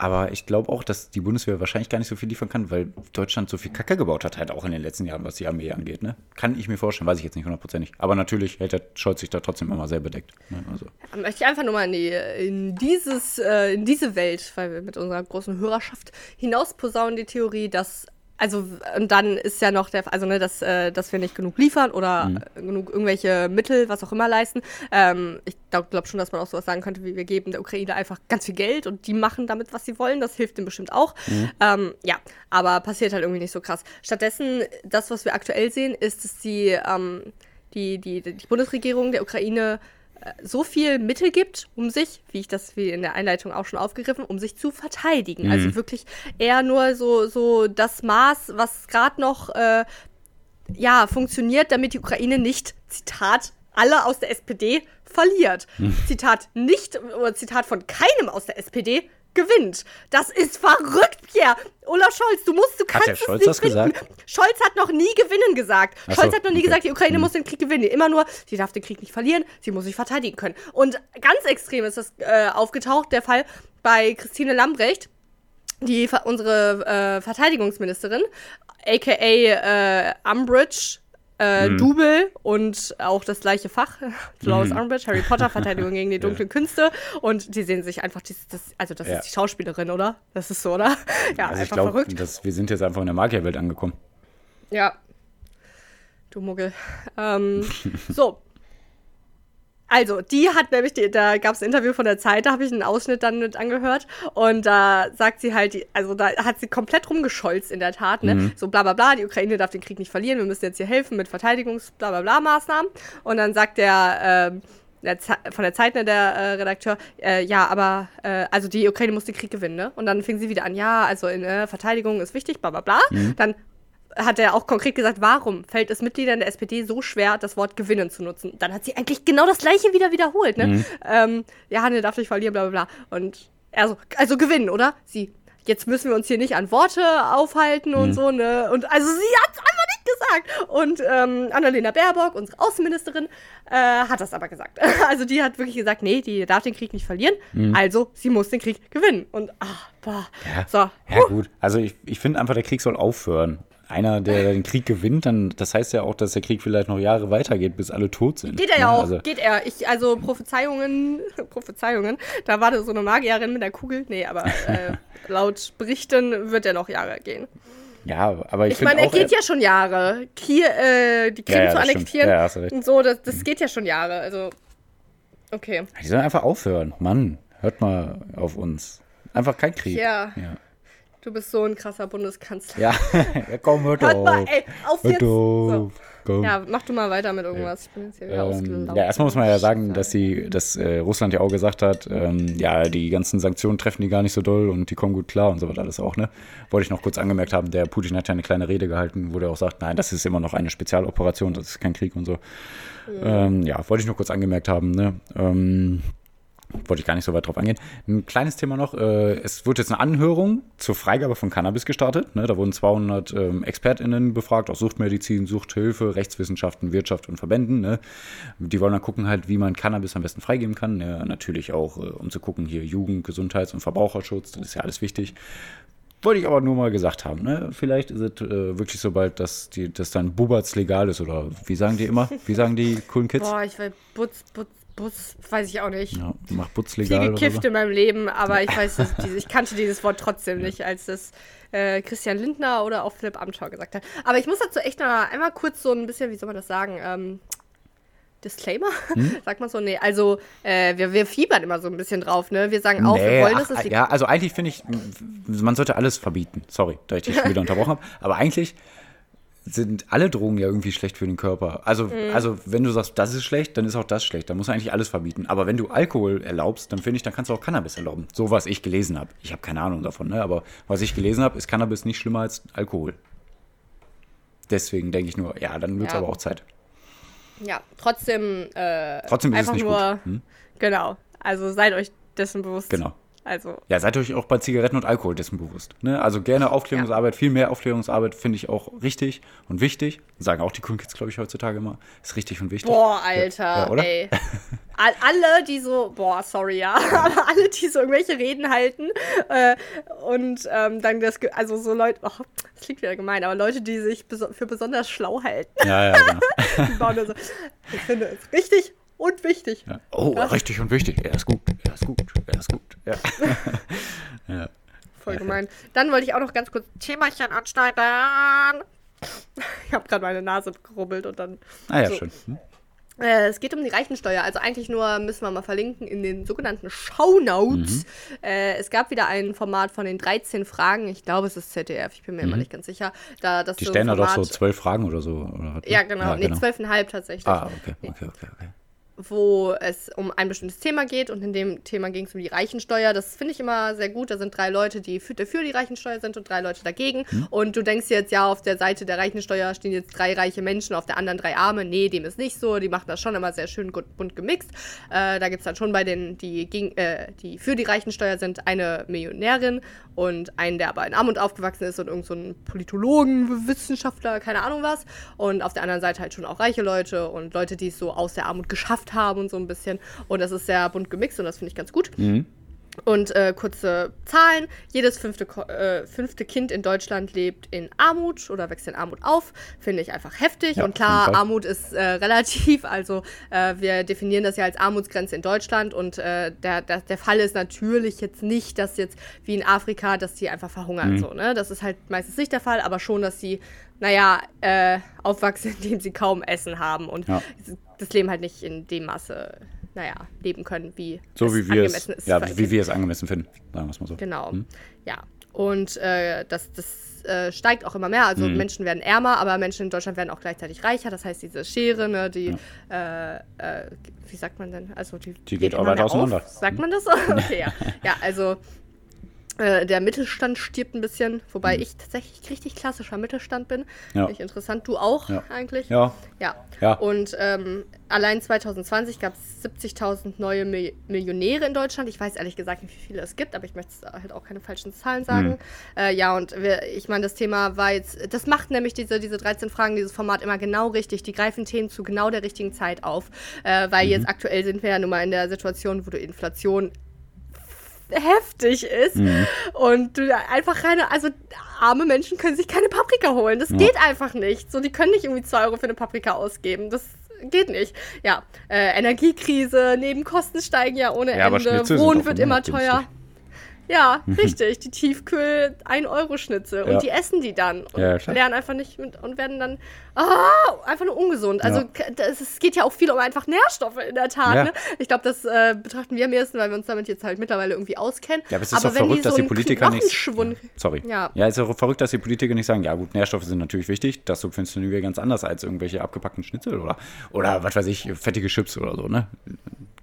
Aber ich glaube auch, dass die Bundeswehr wahrscheinlich gar nicht so viel liefern kann, weil Deutschland so viel Kacke gebaut hat, halt auch in den letzten Jahren, was die Armee angeht. Ne? Kann ich mir vorstellen, weiß ich jetzt nicht hundertprozentig. Aber natürlich hält der Scholz sich da trotzdem immer sehr bedeckt. Ne? Also. Möchte ich einfach nur mal in, die, in, dieses, äh, in diese Welt, weil wir mit unserer großen Hörerschaft hinaus posaunen die Theorie, dass also und dann ist ja noch der, also ne, dass, äh, dass wir nicht genug liefern oder mhm. genug irgendwelche Mittel, was auch immer leisten. Ähm, ich glaube glaub schon, dass man auch sowas sagen könnte, wie wir geben der Ukraine einfach ganz viel Geld und die machen damit, was sie wollen. Das hilft dem bestimmt auch. Mhm. Ähm, ja, aber passiert halt irgendwie nicht so krass. Stattdessen, das, was wir aktuell sehen, ist, dass die, ähm, die, die, die Bundesregierung der Ukraine so viel Mittel gibt, um sich, wie ich das wie in der Einleitung auch schon aufgegriffen, um sich zu verteidigen. Mhm. Also wirklich eher nur so, so das Maß, was gerade noch äh, ja, funktioniert, damit die Ukraine nicht, Zitat, alle aus der SPD verliert. Hm. Zitat nicht, oder Zitat von keinem aus der SPD gewinnt. Das ist verrückt, Pierre. Olaf Scholz, du musst, du kannst der es Scholz nicht das finden. gesagt? Scholz hat noch nie gewinnen gesagt. Ach Scholz so, hat noch nie okay. gesagt, die Ukraine Hm. muss den Krieg gewinnen. Immer nur, sie darf den Krieg nicht verlieren, sie muss sich verteidigen können. Und ganz extrem ist das äh, aufgetaucht, der Fall bei Christine Lambrecht die unsere äh, Verteidigungsministerin, aka äh, Umbridge, äh, Mhm. Double und auch das gleiche Fach, Dolores Mhm. Umbridge, Harry Potter, Verteidigung gegen die dunklen Künste und die sehen sich einfach, das, das, also das Ja. ist die Schauspielerin, oder? Das ist so, oder? Ja, Also ich einfach glaube, verrückt. wir sind jetzt einfach in der Magierwelt angekommen. Ja. Du Muggel. Ähm, so. Also, die hat nämlich, die, da gab es ein Interview von der Zeit, da habe ich einen Ausschnitt dann mit angehört. Und da sagt sie halt, die, also da hat sie komplett rumgescholzt in der Tat, ne? So bla bla bla, die Ukraine darf den Krieg nicht verlieren, wir müssen jetzt hier helfen mit Verteidigungs bla bla bla Maßnahmen. Und dann sagt der, ähm, der von der Zeit, ne, der äh, Redakteur, äh, ja, aber, äh, also die Ukraine muss den Krieg gewinnen, ne? Und dann fing sie wieder an, ja, also in äh, Verteidigung ist wichtig, bla bla bla. Dann hat er auch konkret gesagt, warum fällt es Mitgliedern der SPD so schwer, das Wort gewinnen zu nutzen? Dann hat sie eigentlich genau das gleiche wieder wiederholt, ne? Ähm, ja, Hanne darf nicht verlieren, bla bla bla. Und er so, also gewinnen, oder? Sie, jetzt müssen wir uns hier nicht an Worte aufhalten und so, ne? Und also sie hat es einfach nicht gesagt. Und ähm, Annalena Baerbock, unsere Außenministerin, äh, hat das aber gesagt. Also die hat wirklich gesagt, nee, die darf den Krieg nicht verlieren, also sie muss den Krieg gewinnen. Und, ah, boah. Ja, So, ja gut. Also ich, ich finde einfach, der Krieg soll aufhören. Einer, der den Krieg gewinnt, dann, das heißt ja auch, dass der Krieg vielleicht noch Jahre weitergeht, bis alle tot sind. Geht er ja Ne? auch, Also, geht er. Ich, also Prophezeiungen, Prophezeiungen, da war da so eine Magierin mit der Kugel. Nee, aber äh, laut Berichten wird er noch Jahre gehen. ja, aber ich, Ich meine, er auch, geht ja schon Jahre. Hier, äh, die Krim Ja, ja, zu annektieren Ja, und so, das, das geht ja schon Jahre. Also, okay. Die sollen einfach aufhören. Mann, hört mal auf uns. Einfach kein Krieg. Ja. Du bist so ein krasser Bundeskanzler. ja. ja komm, hört Hört auf. mal, ey, auf Hört jetzt. So. Ja, mach du mal weiter mit irgendwas. Ich bin jetzt hier wieder Ähm, ausgelaufen. ja, erstmal muss man ja sagen, dass sie, dass äh, Russland ja auch gesagt hat, ähm, ja, die ganzen Sanktionen treffen die gar nicht so doll und die kommen gut klar und so weiter alles auch, ne? Wollte ich noch kurz angemerkt haben, der Putin hat ja eine kleine Rede gehalten, wo der auch sagt, nein, das ist immer noch eine Spezialoperation, das ist kein Krieg und so. Ähm, ja, wollte ich nur kurz angemerkt haben, ne? Ähm, wollte ich gar nicht so weit drauf eingehen. Ein kleines Thema noch. Äh, es wird jetzt eine Anhörung zur Freigabe von Cannabis gestartet. Ne? Da wurden 200 ähm, ExpertInnen befragt aus Suchtmedizin, Suchthilfe, Rechtswissenschaften, Wirtschaft und Verbänden. Ne? Die wollen dann gucken halt, wie man Cannabis am besten freigeben kann. Ja, natürlich auch, äh, um zu gucken, hier Jugend, Gesundheits- und Verbraucherschutz. Das ist ja alles wichtig. Wollte ich aber nur mal gesagt haben. Ne? Vielleicht ist es äh, wirklich so bald, dass, die, dass dann Bubatz legal ist. Oder wie sagen die immer? Wie sagen die coolen Kids? Boah, ich will Butz, Butz, Butz, weiß ich auch nicht. Ja, mach Butz viel legal oder gekifft so. in meinem Leben, aber ich weiß, dass ich kannte dieses Wort trotzdem nicht, als das äh, Christian Lindner oder auch Philipp Amthor gesagt hat. Aber ich muss dazu echt noch einmal kurz so ein bisschen, wie soll man das sagen, ähm, Disclaimer? Hm? Sagt man so? Nee, also äh, wir, wir fiebern immer so ein bisschen drauf, ne? Wir sagen auch, wir wollen, dass ach, es ja, also eigentlich finde ich, man sollte alles verbieten. Sorry, dass ich dich schon wieder unterbrochen habe. Aber eigentlich sind alle Drogen ja irgendwie schlecht für den Körper. Also, Mhm. also wenn du sagst, das ist schlecht, dann ist auch das schlecht. Dann muss man eigentlich alles verbieten. Aber wenn du Alkohol erlaubst, dann finde ich, dann kannst du auch Cannabis erlauben. So was ich gelesen habe. Ich habe keine Ahnung davon, ne? aber was ich gelesen habe, ist Cannabis nicht schlimmer als Alkohol. Deswegen denke ich nur, ja, dann wird es Ja. aber auch Zeit. Ja, trotzdem, äh, Trotzdem ist es einfach nicht nur, gut. Hm? genau. Also seid euch dessen bewusst. Genau. Also, Ja, seid euch auch bei Zigaretten und Alkohol dessen bewusst. Ne? Also gerne Aufklärungsarbeit, viel mehr Aufklärungsarbeit finde ich auch richtig und wichtig. Sagen auch die coolen Kids, glaube ich, heutzutage immer. Ist richtig und wichtig. boah, Alter, Ja, oder? ey. All, alle, die so, boah, sorry, ja, aber alle, die so irgendwelche Reden halten äh, und ähm, dann das, also so Leute, oh, das klingt wieder gemein, aber Leute, die sich beso für besonders schlau halten, Ja, ja, genau. so, ich finde es richtig und wichtig. Ja. Oh, richtig und wichtig. Er ist gut, er ist gut, er ist gut. Ja. ja. Voll gemein. Dann wollte ich auch noch ganz kurz ein Themachen anschneiden. Ich habe gerade meine Nase gerubbelt und dann. Ah ja, so. schön. Hm? Äh, es geht um die Reichensteuer. Also eigentlich nur müssen wir mal verlinken in den sogenannten Shownotes. Mhm. Äh, es gab wieder ein Format von den 13 Fragen. Ich glaube, es ist ZDF. Ich bin mir immer nicht ganz sicher. Da, das Mhm. Die so stellen da doch so Format- zwölf Fragen oder so. Oder? Ja, genau. nee, zwölfeinhalb tatsächlich. Ah, okay, okay, okay, okay. Wo es um ein bestimmtes Thema geht und in dem Thema ging es um die Reichensteuer. Das finde ich immer sehr gut. Da sind drei Leute, die für, für die Reichensteuer sind und drei Leute dagegen. Hm. Und du denkst jetzt, ja, auf der Seite der Reichensteuer stehen jetzt drei reiche Menschen, auf der anderen drei Arme. Nee, dem ist nicht so. Die machen das schon immer sehr schön bunt gemixt. Äh, da gibt es dann schon bei den, die, gegen, äh, die für die Reichensteuer sind, eine Millionärin und einen, der aber in Armut aufgewachsen ist und irgendein so Politologen, Wissenschaftler, keine Ahnung was. Und auf der anderen Seite halt schon auch reiche Leute und Leute, die es so aus der Armut geschafft haben und so ein bisschen. Und das ist sehr bunt gemixt und das finde ich ganz gut. Mhm. Und äh, kurze Zahlen. Jedes fünfte, äh, fünfte Kind in Deutschland lebt in Armut oder wächst in Armut auf. Finde ich einfach heftig. Ja, und klar, Armut ist äh, relativ. Also äh, wir definieren das ja als Armutsgrenze in Deutschland. Und äh, der, der, der Fall ist natürlich jetzt nicht, dass jetzt wie in Afrika, dass die einfach verhungern. Mhm. So, ne? Das ist halt meistens nicht der Fall, aber schon, dass sie, naja, äh, aufwachsen, indem sie kaum Essen haben und ja. das Leben halt nicht in dem Maße naja, leben können, wie so es wie wir angemessen es, ist. Ja, wie wir es angemessen finden, sagen wir es mal so. Genau, hm? ja. Und äh, das, das äh, steigt auch immer mehr. Also mhm. Menschen werden ärmer, aber Menschen in Deutschland werden auch gleichzeitig reicher. Das heißt, diese Schere, ne, die, ja. äh, äh wie sagt man denn? Also die, die geht, geht auch weiter auseinander. Auf. Sagt man das so? okay, ja. Ja, also äh, der Mittelstand stirbt ein bisschen, wobei mhm. ich tatsächlich richtig klassischer Mittelstand bin. Ja. Finde ich interessant. Du auch ja. eigentlich? Ja. Ja. ja. Und ähm, allein 2020 gab es 70.000 neue Mi Millionäre in Deutschland. Ich weiß ehrlich gesagt nicht, wie viele es gibt, aber ich möchte halt auch keine falschen Zahlen sagen. Mhm. Äh, ja, und wir, ich meine, das Thema war jetzt, das macht nämlich diese, diese 13 Fragen, dieses Format immer genau richtig. Die greifen Themen zu genau der richtigen Zeit auf, äh, weil mhm. jetzt aktuell sind wir ja nun mal in der Situation, wo du Inflation heftig ist mhm. und du einfach keine, also arme Menschen können sich keine Paprika holen. Das ja. geht einfach nicht. So, die können nicht irgendwie 2 Euro für eine Paprika ausgeben. Das geht nicht. Ja, äh, Energiekrise, Nebenkosten steigen ja ohne ja, Ende, Wohnen wird immer teuer. Ja, richtig. Die Tiefkühl 1-Euro-Schnitzel. Ja. Und die essen die dann und ja, lernen einfach nicht mit und werden dann ah, einfach nur ungesund. Also es geht ja auch viel um einfach Nährstoffe in der Tat. Ne? Ich glaube, das äh, betrachten wir am ehesten, weil wir uns damit jetzt halt mittlerweile irgendwie auskennen. Ja, aber es ist aber doch verrückt, die dass so die Politiker nicht. Sorry. Ja. ja, es ist auch verrückt, dass die Politiker nicht sagen, ja gut, Nährstoffe sind natürlich wichtig, das subventionieren wir ganz anders als irgendwelche abgepackten Schnitzel oder, oder was weiß ich, fettige Chips oder so, ne?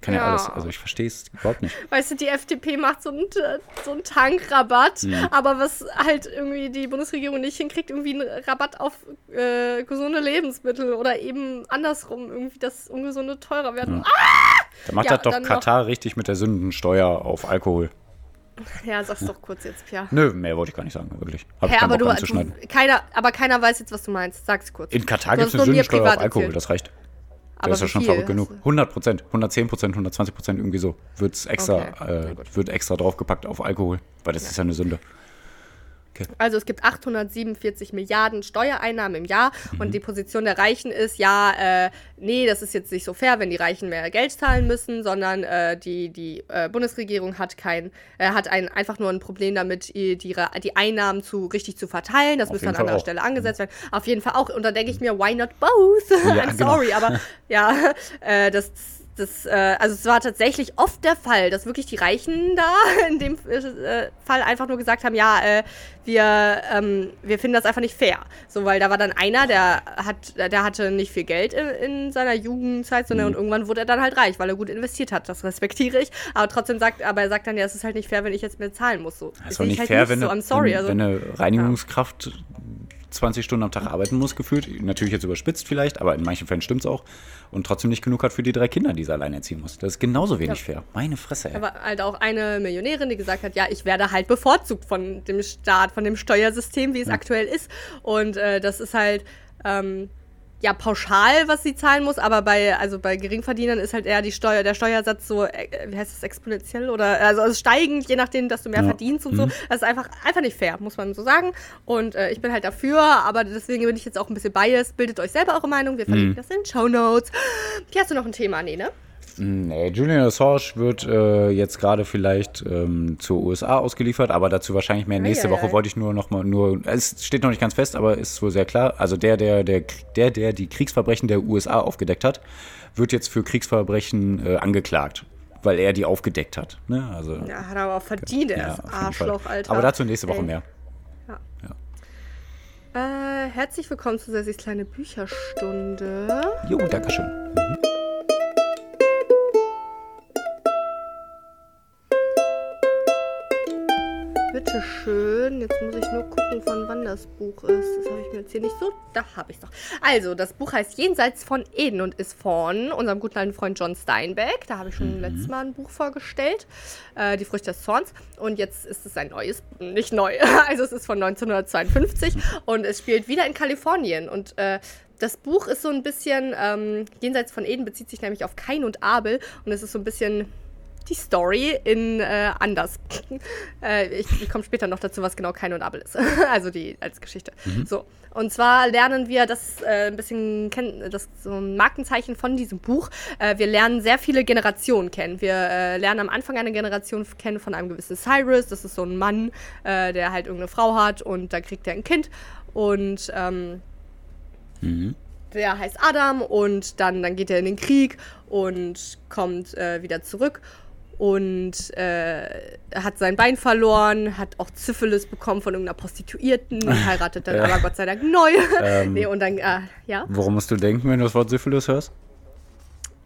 Kann ja, ja alles. Also ich verstehe es überhaupt nicht. Weißt du, die FDP macht so einen, so einen Tankrabatt, mhm. aber was halt irgendwie die Bundesregierung nicht hinkriegt, irgendwie einen Rabatt auf äh, gesunde Lebensmittel oder eben andersrum, irgendwie das Ungesunde teurer werden. Ja. Ah! Da macht ja, das doch Katar richtig mit der Sündensteuer auf Alkohol. Ja, sag's doch kurz jetzt, Pia. Nö, mehr wollte ich gar nicht sagen, wirklich. Hab Hä, aber, du, du, keiner, aber keiner weiß jetzt, was du meinst. Sag's kurz. In Katar gibt es eine Sündensteuer auf Alkohol, erzählt. das reicht. Aber das ist ja schon verrückt genug. 100 Prozent, 110 Prozent, 120 Prozent irgendwie so. Wird's extra, okay. äh, wird extra draufgepackt auf Alkohol, weil das ja. ist ja eine Sünde. Okay. Also es gibt 847 Milliarden Steuereinnahmen im Jahr mhm. und die Position der Reichen ist, ja, äh, nee, das ist jetzt nicht so fair, wenn die Reichen mehr Geld zahlen müssen, sondern äh, die, die äh, Bundesregierung hat kein, äh, hat ein, einfach nur ein Problem damit, die, die Einnahmen zu richtig zu verteilen. Das Auf müsste an anderer auch. Stelle angesetzt werden. Auf jeden Fall auch. Und da denke ich mir, why not both? Ja, I'm genau. sorry, aber ja, äh, das das, äh, also es war tatsächlich oft der Fall, dass wirklich die Reichen da in dem äh, Fall einfach nur gesagt haben, ja, äh, wir, ähm, wir finden das einfach nicht fair. So, weil da war dann einer, der hat, der hatte nicht viel Geld in, in seiner Jugendzeit, sondern mhm. und irgendwann wurde er dann halt reich, weil er gut investiert hat. Das respektiere ich. Aber trotzdem sagt, aber er sagt dann, ja, es ist halt nicht fair, wenn ich jetzt mehr zahlen muss. So. Das ist auch nicht halt fair, nicht wenn, so. sorry, wenn, also, wenn eine Reinigungskraft ja 20 Stunden am Tag arbeiten muss, gefühlt. Natürlich jetzt überspitzt vielleicht, aber in manchen Fällen stimmt es auch. Und trotzdem nicht genug hat für die drei Kinder, die sie alleine erziehen muss. Das ist genauso wenig ja. fair. Meine Fresse, ey. Aber halt auch eine Millionärin, die gesagt hat, ja, ich werde halt bevorzugt von dem Staat, von dem Steuersystem, wie es ja. aktuell ist. Und äh, das ist halt, ähm, ja pauschal, was sie zahlen muss, aber bei, also bei Geringverdienern ist halt eher die Steuer, der Steuersatz so, äh, wie heißt das, exponentiell oder also, also steigend, je nachdem, dass du mehr ja. verdienst und mhm. so. Das ist einfach, einfach nicht fair, muss man so sagen. Und äh, ich bin halt dafür, aber deswegen bin ich jetzt auch ein bisschen biased. Bildet euch selber eure Meinung, wir verlinken mhm. das in Show Notes. Hier hast du noch ein Thema, nee, ne? Nee, Julian Assange wird äh, jetzt gerade vielleicht ähm, zur USA ausgeliefert, aber dazu wahrscheinlich mehr nächste Woche. Wollte ich nur noch mal nur. Es steht noch nicht ganz fest, aber ist wohl sehr klar. Also der, der, der, der, der die Kriegsverbrechen der USA aufgedeckt hat, wird jetzt für Kriegsverbrechen äh, angeklagt, weil er die aufgedeckt hat. Ne? Also, ja, hat er aber auch verdient, er ja, Arschloch, Alter. Aber dazu nächste Woche Ey. mehr. Ja. ja. Äh, herzlich willkommen zu Sessis kleine Bücherstunde. Jo, Dankeschön. Mhm. Bitteschön. Jetzt muss ich nur gucken, von wann das Buch ist. Das habe ich mir jetzt hier nicht so. Da habe ich es doch. Also, das Buch heißt Jenseits von Eden und ist von unserem guten alten Freund John Steinbeck. Da habe ich schon mhm. letztes Mal ein Buch vorgestellt. Äh, Die Früchte des Zorns. Und jetzt ist es ein neues, nicht neu. Also, es ist von 1952 und es spielt wieder in Kalifornien. Und äh, das Buch ist so ein bisschen, ähm, Jenseits von Eden bezieht sich nämlich auf Kain und Abel und es ist so ein bisschen die Story in äh, anders. äh, ich, ich komme später noch dazu, was genau Kain und Abel ist. also die als Geschichte. Mhm. So. Und zwar lernen wir das äh, ein bisschen kennen, das so ein Markenzeichen von diesem Buch. Äh, wir lernen sehr viele Generationen kennen. Wir äh, lernen am Anfang eine Generation kennen von einem gewissen Cyrus. Das ist so ein Mann, äh, der halt irgendeine Frau hat und da kriegt er ein Kind. Und ähm, mhm der heißt Adam und dann, dann geht er in den Krieg und kommt äh, wieder zurück und äh, hat sein Bein verloren, hat auch Syphilis bekommen von irgendeiner Prostituierten, heiratet dann ja. aber Gott sei Dank neu. Ähm, nee, und dann, äh, ja. Worum musst du denken, wenn du das Wort Syphilis hörst?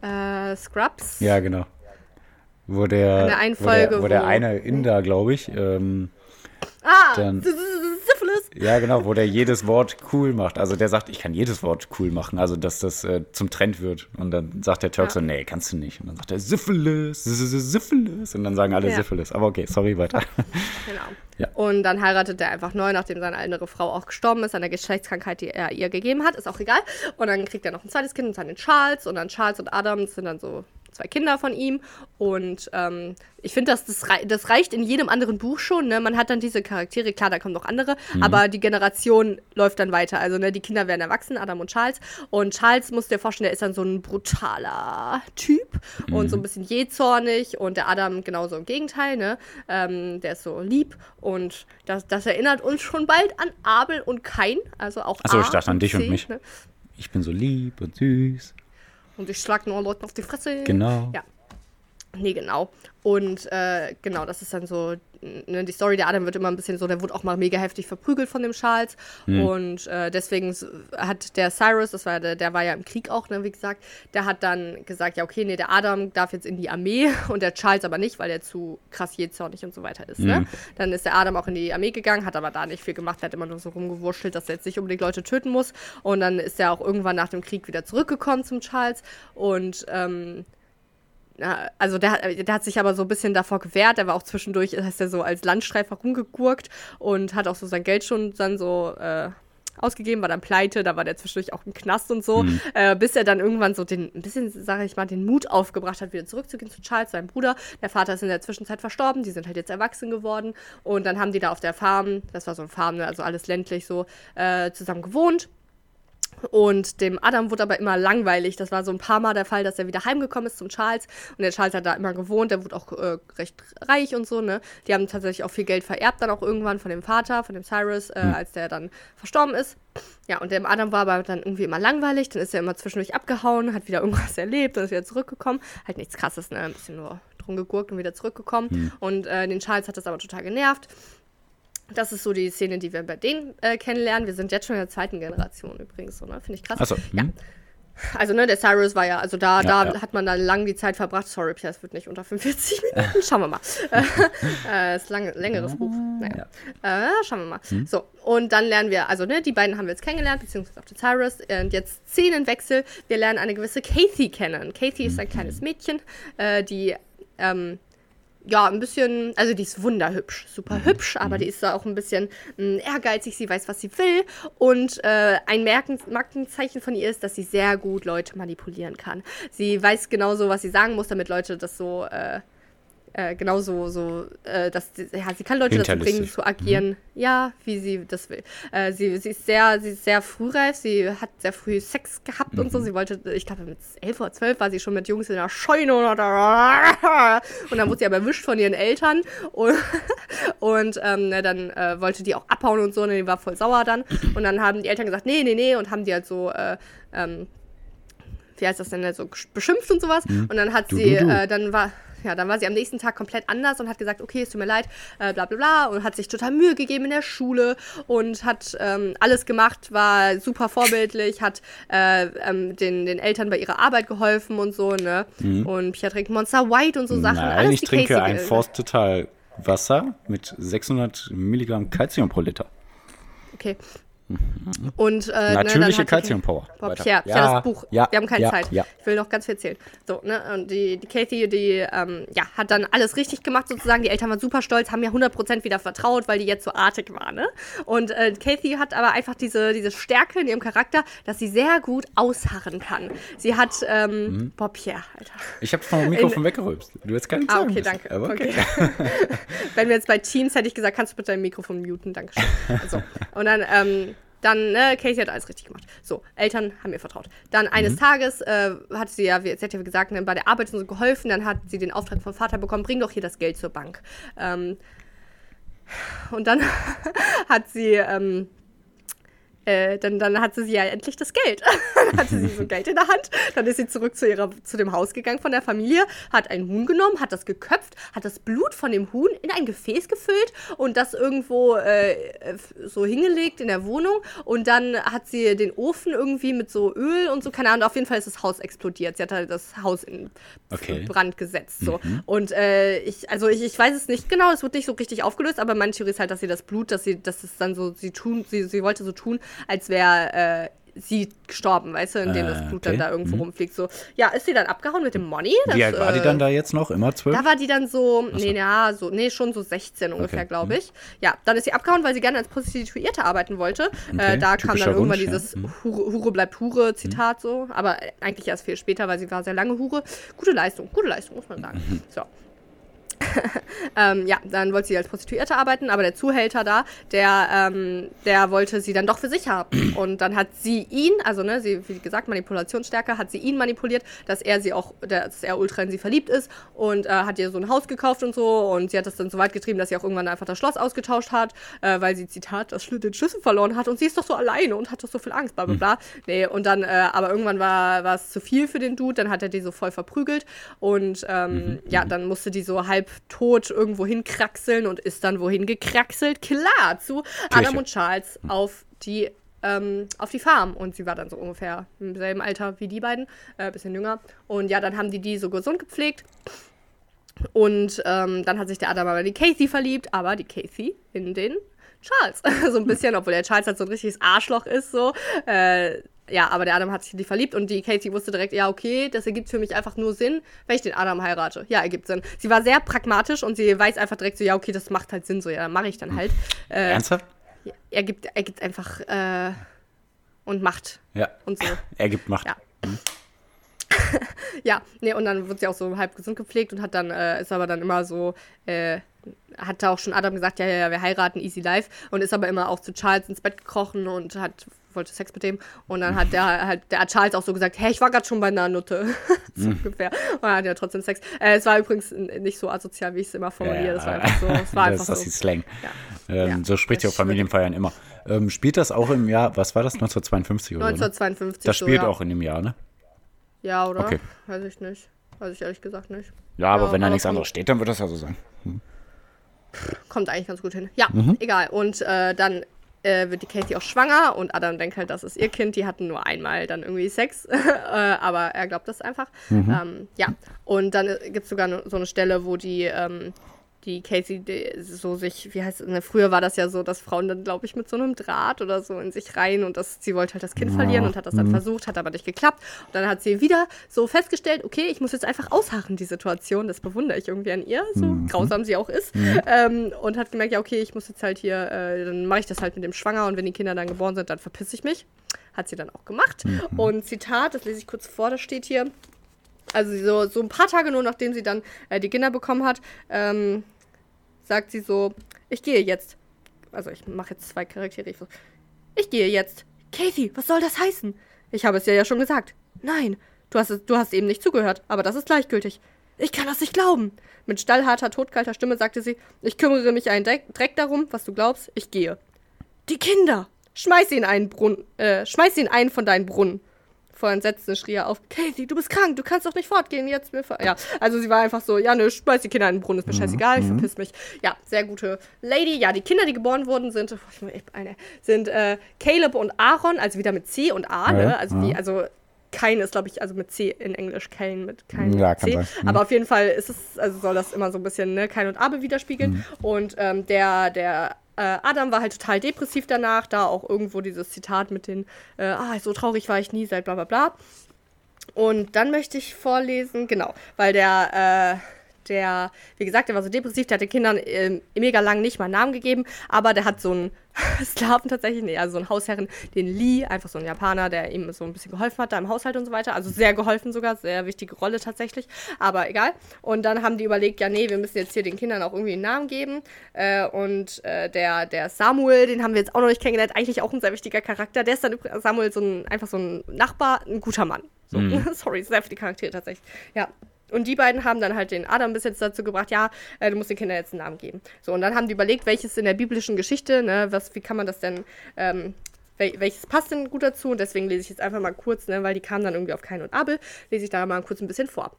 Äh, Scrubs. Ja, genau. Wo der, wo der, wo der eine Inder, glaube ich, ähm, ah, dann, Syphilis. Ja, genau, wo der jedes Wort cool macht. Also der sagt, ich kann jedes Wort cool machen, also dass das äh, zum Trend wird. Und dann sagt der Türk ja. so, nee, kannst du nicht. Und dann sagt er Syphilis, Syphilis. Und dann sagen alle ja. Syphilis. Aber okay, sorry, weiter. Genau. Ja. Und dann heiratet er einfach neu, nachdem seine ältere Frau auch gestorben ist an der Geschlechtskrankheit, die er ihr gegeben hat. Ist auch egal. Und dann kriegt er noch ein zweites Kind und dann den Charles. Und dann Charles und Adam sind dann so zwei Kinder von ihm. Und ähm, ich finde, das, das, das reicht in jedem anderen Buch schon. Ne? Man hat dann diese Charaktere, klar, da kommen noch andere, mhm. aber die Generation läuft dann weiter. Also ne, die Kinder werden erwachsen, Adam und Charles. Und Charles, musst du dir vorstellen, der ist dann so ein brutaler Typ mhm. und so ein bisschen jähzornig. Und der Adam genauso im Gegenteil. Ne? Ähm, der ist so lieb. Und das, das erinnert uns schon bald an Abel und Kain. Also auch Achso, ich dachte an dich C, und mich. Ne? Ich bin so lieb und süß. Und ich schlag nur Leuten auf die Fresse. Genau. Ja. Nee, genau. Und äh, genau, das ist dann so, ne, die Story der Adam wird immer ein bisschen so, der wurde auch mal mega heftig verprügelt von dem Charles. Mhm. Und äh, deswegen hat der Cyrus, das war der, der war ja im Krieg auch, ne, wie gesagt, der hat dann gesagt, ja, okay, nee, der Adam darf jetzt in die Armee und der Charles aber nicht, weil der zu krass jähzornig und so weiter ist. Mhm. Ne? Dann ist der Adam auch in die Armee gegangen, hat aber da nicht viel gemacht, der hat immer nur so rumgewurschtelt, dass er jetzt nicht unbedingt Leute töten muss. Und dann ist er auch irgendwann nach dem Krieg wieder zurückgekommen zum Charles und ähm, also der, der hat sich aber so ein bisschen davor gewehrt. Der war auch zwischendurch, heißt er so als Landstreifer rumgegurkt und hat auch so sein Geld schon dann so äh, ausgegeben, war dann pleite, da war der zwischendurch auch im Knast und so, mhm. äh, bis er dann irgendwann so den, ein bisschen, sage ich mal, den Mut aufgebracht hat, wieder zurückzugehen zu Charles, seinem Bruder. Der Vater ist in der Zwischenzeit verstorben, die sind halt jetzt erwachsen geworden und dann haben die da auf der Farm, das war so eine Farm, ne, also alles ländlich so, äh, zusammen gewohnt und dem Adam wurde aber immer langweilig. Das war so ein paar Mal der Fall, dass er wieder heimgekommen ist zum Charles. Und der Charles hat da immer gewohnt. Der wurde auch äh, recht reich und so, ne? Die haben tatsächlich auch viel Geld vererbt, dann auch irgendwann von dem Vater, von dem Cyrus, äh, mhm. als der dann verstorben ist. Ja, und dem Adam war aber dann irgendwie immer langweilig. Dann ist er immer zwischendurch abgehauen, hat wieder irgendwas erlebt, dann ist wieder zurückgekommen. Halt nichts krasses, ne? Ein bisschen nur drum gegurkt und wieder zurückgekommen. Mhm. Und äh, den Charles hat das aber total genervt. Das ist so die Szene, die wir bei denen äh, kennenlernen. Wir sind jetzt schon in der zweiten Generation übrigens, so, ne? Finde ich krass. Achso. Ja. Hm. Also, ne, der Cyrus war ja, also da, ja, da ja. hat man da lang die Zeit verbracht. Sorry, Pierre, es wird nicht unter 45 Minuten. Schauen wir mal. äh, ist ein längeres Buch. Naja. Äh, schauen wir mal. Hm. So, und dann lernen wir, also, ne, die beiden haben wir jetzt kennengelernt, beziehungsweise auch den Cyrus. Und jetzt Szenenwechsel. Wir lernen eine gewisse Kathy kennen. Kathy ist ein mhm. kleines Mädchen, äh, die, ähm, ja, ein bisschen, also die ist wunderhübsch, super mhm. hübsch, aber mhm. die ist da auch ein bisschen mh, hm, ehrgeizig, sie weiß, was sie will. Und äh, ein Merken, Markenzeichen von ihr ist, dass sie sehr gut Leute manipulieren kann. Sie weiß genauso, was sie sagen muss, damit Leute das so äh, äh, genauso so, äh, dass ja, sie kann Leute dazu bringen, zu agieren, mhm. ja, wie sie das will. Äh, sie, sie ist sehr, sie ist sehr frühreif, sie hat sehr früh Sex gehabt mhm. und so. Mhm. Sie wollte, ich glaube, mit elf oder zwölf war sie schon mit Jungs in der Scheune und, und dann wurde sie aber erwischt von ihren Eltern und, und ähm, ne, dann äh, wollte die auch abhauen und so, und die war voll sauer dann. Und dann haben die Eltern gesagt, nee, nee, nee, und haben die halt so, äh, ähm, wie heißt das denn, so beschimpft und sowas. Mhm. Und dann hat du, sie, du, du. Äh, dann war ja, dann war sie am nächsten Tag komplett anders und hat gesagt, okay, es tut mir leid, äh, bla bla bla und hat sich total Mühe gegeben in der Schule und hat ähm, alles gemacht, war super vorbildlich, hat äh, ähm, den, den Eltern bei ihrer Arbeit geholfen und so, ne? Mhm. Und Pia trinkt Monster White und so Sachen. Nein, alles ich trinke Casey ein Force Total Wasser mit 600 Milligramm Calcium pro Liter. Okay. Und, äh, Natürliche Calcium-Power. Boah, Pierre, Pierre, Ja, das Buch. ja, Wir haben keine ja, Zeit. ja. Ich will noch ganz viel erzählen. So, ne? Und die, die Kathy, die ähm, ja, hat dann alles richtig gemacht sozusagen. Die Eltern waren super stolz, haben mir 100% wieder vertraut, weil die jetzt so artig war, ne? Und äh, Kathy hat aber einfach diese, diese Stärke in ihrem Charakter, dass sie sehr gut ausharren kann. Sie hat, ähm, Mhm. Boah, Pierre, Alter. Ich habe vom Mikrofon weggerülpst. Du hättest gar nichts Ah, okay, müssen. danke. Aber okay. okay. Wenn wir jetzt bei Teams hätte ich gesagt, kannst du bitte dein Mikrofon muten, Dankeschön. So. Und dann, ähm, dann, ne, Casey hat alles richtig gemacht. So, Eltern haben ihr vertraut. Dann eines Tages äh, hat sie ja, wie sie hat ja gesagt, ne, bei der Arbeit so geholfen, dann hat sie den Auftrag vom Vater bekommen, bring doch hier das Geld zur Bank. Ähm, und dann hat sie, ähm, äh, dann, dann hatte sie ja endlich das Geld. dann hatte sie so Geld in der Hand. Dann ist sie zurück zu, ihrer, zu dem Haus gegangen von der Familie, hat ein Huhn genommen, hat das geköpft, hat das Blut von dem Huhn in ein Gefäß gefüllt und das irgendwo äh, so hingelegt in der Wohnung. Und dann hat sie den Ofen irgendwie mit so Öl und so, keine Ahnung, auf jeden Fall ist das Haus explodiert. Sie hat halt das Haus in Okay. Brand gesetzt. So. Und äh, ich, also ich, ich weiß es nicht genau, es wird nicht so richtig aufgelöst, aber meine Theorie ist halt, dass sie das Blut, dass sie, dass es dann so, sie tun, sie, sie wollte so tun, als wäre äh, sie gestorben, weißt du, indem das Äh, Blut okay. dann da irgendwo rumfliegt. So, ja, ist sie dann abgehauen mit dem Money? Das, Wie alt war die äh, dann da jetzt noch? Immer zwölf? da war die dann so, nee, ja, so, nee, schon so 16 ungefähr, Okay. glaube ich. Ja, dann ist sie abgehauen, weil sie gerne als Prostituierte arbeiten wollte. Okay, Äh, da kam typischer dann irgendwann Wunsch, ja. dieses Hure, Hure bleibt Hure Zitat so, aber eigentlich erst viel später, weil sie war sehr lange Hure. Gute Leistung, gute Leistung, muss man sagen. So. ähm, ja, dann wollte sie als Prostituierte arbeiten, aber der Zuhälter da, der, ähm, der wollte sie dann doch für sich haben. Und dann hat sie ihn, also ne, sie, wie gesagt, Manipulationsstärke, hat sie ihn manipuliert, dass er sie auch, dass er ultra in sie verliebt ist und äh, hat ihr so ein Haus gekauft und so. Und sie hat das dann so weit getrieben, dass sie auch irgendwann einfach das Schloss ausgetauscht hat, äh, weil sie, Zitat, das Schlü den Schlüssel verloren hat und sie ist doch so alleine und hat doch so viel Angst, bla bla bla. Nee, und dann, äh, aber irgendwann war es zu viel für den Dude, dann hat er die so voll verprügelt und ähm, ja, dann musste die so halb tot irgendwo hinkraxeln und ist dann wohin gekraxelt? Klar, zu Adam Kirche. und Charles auf die ähm, auf die Farm und sie war dann so ungefähr im selben Alter wie die beiden, äh, bisschen jünger. Und ja, dann haben die die so gesund gepflegt. Und ähm, dann hat sich der Adam aber in die Casey verliebt, aber die Casey in den Charles. so ein bisschen, obwohl der Charles halt so ein richtiges Arschloch ist, so. Äh, ja, aber der Adam hat sich in die verliebt und die Casey wusste direkt, ja, okay, das ergibt für mich einfach nur Sinn, wenn ich den Adam heirate. Ja, ergibt Sinn. Sie war sehr pragmatisch und sie weiß einfach direkt so, ja, okay, das macht halt Sinn, so, ja, mache ich dann halt. Äh, Ernsthaft? er gibt, er gibt einfach äh, und macht Ja. und so. Er gibt Macht. Ja. ja, nee, und dann wird sie auch so halb gesund gepflegt und hat dann, äh, ist aber dann immer so, äh, hat da auch schon Adam gesagt, ja, ja, ja, wir heiraten, easy life. Und ist aber immer auch zu Charles ins Bett gekrochen und hat, wollte Sex mit dem. Und dann hat der halt, der hat Charles auch so gesagt, hey, ich war gerade schon bei einer Nutte. so ungefähr. Und dann hat er trotzdem Sex. Äh, es war übrigens nicht so asozial, wie ich es immer formuliere. Das war einfach so. Das, das so. ist Slang. Ja. Ähm, Ja, so spricht das ihr auf Familienfeiern immer. Ähm, spielt das auch im Jahr, was war das, 1952 oder so? Ne? 1952. Das so, spielt ja. auch in dem Jahr, ne? Ja, oder? Okay. Weiß ich nicht. Weiß ich ehrlich gesagt nicht. Ja, aber Ja, wenn da nichts anderes steht, dann wird das ja so sein. Kommt eigentlich ganz gut hin. Ja, Mhm. egal. Und äh, dann äh, wird die Katie auch schwanger und Adam denkt halt, das ist ihr Kind. Die hatten nur einmal dann irgendwie Sex, äh, aber er glaubt das einfach. Mhm. Ähm, ja, und dann gibt es sogar so eine Stelle, wo die, ähm, die Casey die, so sich, wie heißt es, ne, früher war das ja so, dass Frauen dann, glaube ich, mit so einem Draht oder so in sich rein und das, sie wollte halt das Kind verlieren und hat das dann Mhm. versucht, hat aber nicht geklappt. Und dann hat sie wieder so festgestellt, okay, ich muss jetzt einfach ausharren, die Situation. Das bewundere ich irgendwie an ihr, so Mhm. grausam sie auch ist. Ähm, und hat gemerkt, ja, okay, ich muss jetzt halt hier, äh, dann mache ich das halt mit dem Schwanger und wenn die Kinder dann geboren sind, dann verpiss ich mich. Hat sie dann auch gemacht. Und Zitat, das lese ich kurz vor, das steht hier. Also so, so ein paar Tage nur, nachdem sie dann äh, die Kinder bekommen hat, ähm, sagt sie so, ich gehe jetzt. Also ich mache jetzt zwei Charaktere. Ich, so, ich gehe jetzt. Casey, was soll das heißen? Ich habe es dir ja schon gesagt. Nein, du hast, du hast eben nicht zugehört, aber das ist gleichgültig. Ich kann das nicht glauben. Mit stallharter, todkalter Stimme sagte sie, ich kümmere mich einen Dreck, darum, was du glaubst, ich gehe. Die Kinder! Schmeiß in einen Brunnen, äh, schmeiß in einen von deinen Brunnen. Vor Entsetzen schrie er auf, Casey, du bist krank, du kannst doch nicht fortgehen, jetzt mir Ja, also sie war einfach so, ja, ne, schmeiß die Kinder in den Brunnen, ist mir scheißegal, ich verpiss mich. Ja, sehr gute Lady. Ja, die Kinder, die geboren wurden, sind, oh, sind äh, Caleb und Aaron, also wieder mit C und A, ne? Also wie, also Kain ist, glaube ich, also mit C in Englisch, Kain mit Kain Ja, C. sein. Mhm. Aber auf jeden Fall ist es, also soll das immer so ein bisschen, ne, Kain und Abel widerspiegeln. Mhm. Und ähm, der, der Adam war halt total depressiv danach, da auch irgendwo dieses Zitat mit den, äh, ah, so traurig war ich nie, seit bla bla bla. Und dann möchte ich vorlesen, genau, weil der, äh, der, wie gesagt, der war so depressiv, der hat den Kindern ähm, mega lang nicht mal einen Namen gegeben, aber der hat so einen Sklaven tatsächlich, nee, also so einen Hausherren, den Lee, einfach so ein Japaner, der ihm so ein bisschen geholfen hat da im Haushalt und so weiter. Also sehr geholfen sogar, sehr wichtige Rolle tatsächlich, aber egal. Und dann haben die überlegt, ja, nee, wir müssen jetzt hier den Kindern auch irgendwie einen Namen geben. Äh, und äh, der, der Samuel, den haben wir jetzt auch noch nicht kennengelernt, eigentlich auch ein sehr wichtiger Charakter. Der ist dann Samuel so ein, einfach so ein Nachbar, ein guter Mann. So. Sorry, sehr viele Charaktere tatsächlich. Ja, und die beiden haben dann halt den Adam bis jetzt dazu gebracht, ja, äh, du musst den Kindern jetzt einen Namen geben. So, und dann haben die überlegt, welches in der biblischen Geschichte, ne, was, wie kann man das denn, ähm, wel welches passt denn gut dazu? Und deswegen lese ich jetzt einfach mal kurz, ne, weil die kamen dann irgendwie auf Kain und Abel, lese ich da mal kurz ein bisschen vor.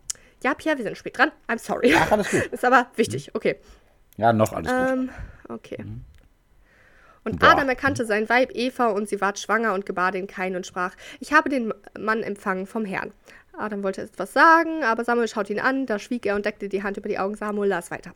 Ja, Pia, wir sind spät dran. I'm sorry. Ach, alles gut. Ist aber wichtig, okay. Ja, noch alles gut. Ähm, okay. Und Boah. Adam erkannte sein Weib Eva und sie ward schwanger und gebar den Kain und sprach, ich habe den Mann empfangen vom Herrn. Adam wollte etwas sagen, aber Samuel schaute ihn an, da schwieg er und deckte die Hand über die Augen. Samuel las weiter.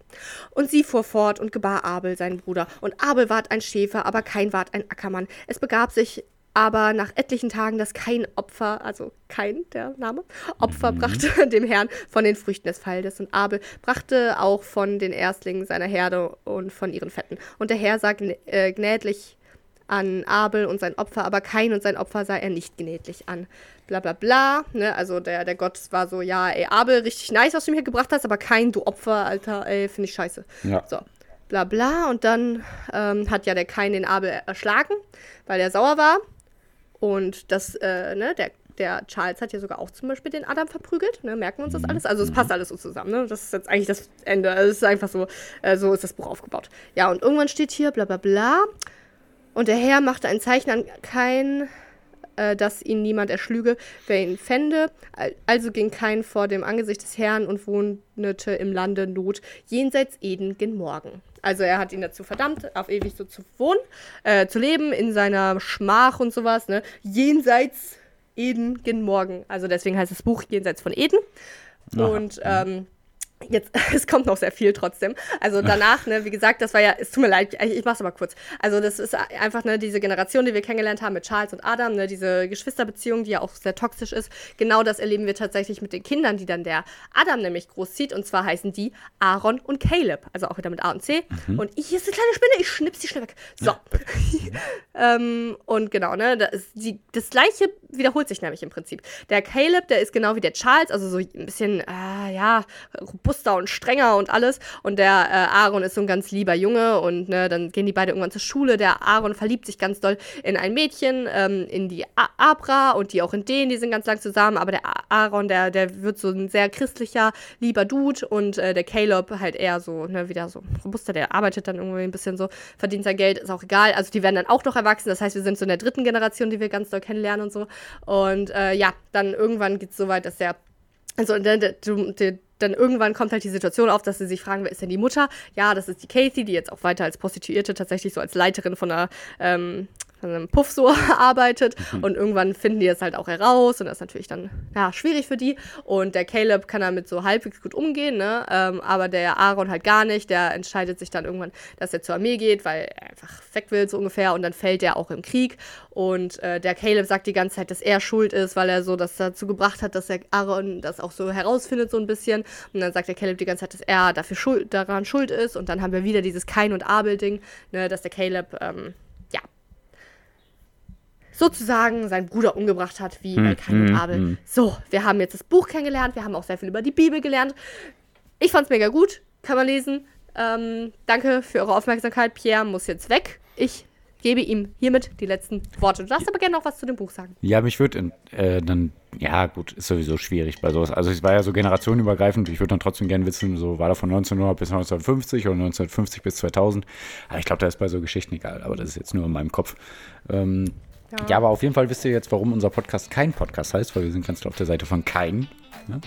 Und sie fuhr fort und gebar Abel, seinen Bruder. Und Abel ward ein Schäfer, aber Kain ward ein Ackermann. Es begab sich aber nach etlichen Tagen, dass kein Opfer, also kein der Name, Opfer brachte dem Herrn von den Früchten des Feldes. Und Abel brachte auch von den Erstlingen seiner Herde und von ihren Fetten. Und der Herr sah äh, gnädlich an Abel und sein Opfer, aber kein und sein Opfer sah er nicht gnädlich an. Bla bla bla. Ne? Also der, der Gott war so, ja, ey, Abel, richtig nice, was du mir gebracht hast, aber kein, du Opfer, Alter, ey, finde ich scheiße. Ja. So, bla bla. Und dann ähm, hat ja der Kain den Abel erschlagen, weil er sauer war. Und das, äh, ne, der, der Charles hat ja sogar auch zum Beispiel den Adam verprügelt. Ne? Merken wir uns das alles? Also es passt alles so zusammen. Ne? Das ist jetzt eigentlich das Ende. Es ist einfach so, äh, so ist das Buch aufgebaut. Ja, und irgendwann steht hier bla bla bla. Und der Herr machte ein Zeichen an Kain, äh, dass ihn niemand erschlüge, wer ihn fände. Al- Also ging Kain vor dem Angesicht des Herrn und wohnte im Lande Not, jenseits Eden gen Morgen. Also er hat ihn dazu verdammt, auf ewig so zu wohnen, äh, zu leben, in seiner Schmach und sowas, ne? Jenseits Eden gen Morgen. Also deswegen heißt das Buch Jenseits von Eden. Und ähm, Jetzt, es kommt noch sehr viel trotzdem. Also danach, ne, wie gesagt, das war ja, es tut mir leid, ich, ich mach's aber kurz. Also das ist einfach, ne, diese Generation, die wir kennengelernt haben mit Charles und Adam, ne, diese Geschwisterbeziehung, die ja auch sehr toxisch ist, genau das erleben wir tatsächlich mit den Kindern, die dann der Adam nämlich großzieht. Und zwar heißen die Aaron und Caleb. Also auch wieder mit A und C. Und ich, hier ist eine kleine Spinne, ich schnips die schnell weg. So. ähm, und genau, ne, das, die, das gleiche wiederholt sich nämlich im Prinzip. Der Caleb, der ist genau wie der Charles, also so ein bisschen, äh, ja, robuster und strenger und alles. Und der äh, Aaron ist so ein ganz lieber Junge und ne, dann gehen die beide irgendwann zur Schule. Der Aaron verliebt sich ganz doll in ein Mädchen, ähm, in die A Abra und die auch in den, die sind ganz lang zusammen. Aber der A Aaron, der, der wird so ein sehr christlicher, lieber Dude und äh, der Caleb halt eher so, ne, wieder so robuster, der arbeitet dann irgendwie ein bisschen so, verdient sein Geld, ist auch egal. Also die werden dann auch noch erwachsen. Das heißt, wir sind so in der dritten Generation, die wir ganz doll kennenlernen und so. Und äh, ja, dann irgendwann geht es so weit, dass der also der, der, der, dann irgendwann kommt halt die Situation auf, dass sie sich fragen, wer ist denn die Mutter? Ja, das ist die Casey, die jetzt auch weiter als Prostituierte tatsächlich so als Leiterin von einer ähm, von einem Puff so arbeitet und irgendwann finden die das halt auch heraus und das ist natürlich dann ja schwierig für die. Und der Caleb kann damit so halbwegs gut umgehen, ne? Ähm, aber der Aaron halt gar nicht, der entscheidet sich dann irgendwann, dass er zur Armee geht, weil er einfach weg will so ungefähr. Und dann fällt er auch im Krieg. Und äh, der Caleb sagt die ganze Zeit, dass er schuld ist, weil er so das dazu gebracht hat, dass der Aaron das auch so herausfindet so ein bisschen. Und dann sagt der Caleb die ganze Zeit, dass er dafür schuld, daran schuld ist. Und dann haben wir wieder dieses Kain und Abel Ding, ne, dass der Caleb ähm, sozusagen seinen Bruder umgebracht hat, wie bei Kain und Abel. So, wir haben jetzt das Buch kennengelernt, wir haben auch sehr viel über die Bibel gelernt. Ich fand's mega gut, kann man lesen. Ähm, danke für eure Aufmerksamkeit. Pierre muss jetzt weg. Ich gebe ihm hiermit die letzten Worte. Du darfst aber gerne noch was zu dem Buch sagen. Ja, mich würde äh, dann, ja gut, ist sowieso schwierig bei sowas. Also es war ja so generationenübergreifend. Ich würde dann trotzdem gerne wissen, so war da von 1900 bis 1950 oder 1950 bis 2000. Aber ich glaube, da ist bei so Geschichten egal. Aber das ist jetzt nur in meinem Kopf. Ähm, ja. aber auf jeden Fall wisst ihr jetzt, warum unser Podcast kein Podcast heißt, weil wir sind ganz klar auf der Seite von kein. Ne?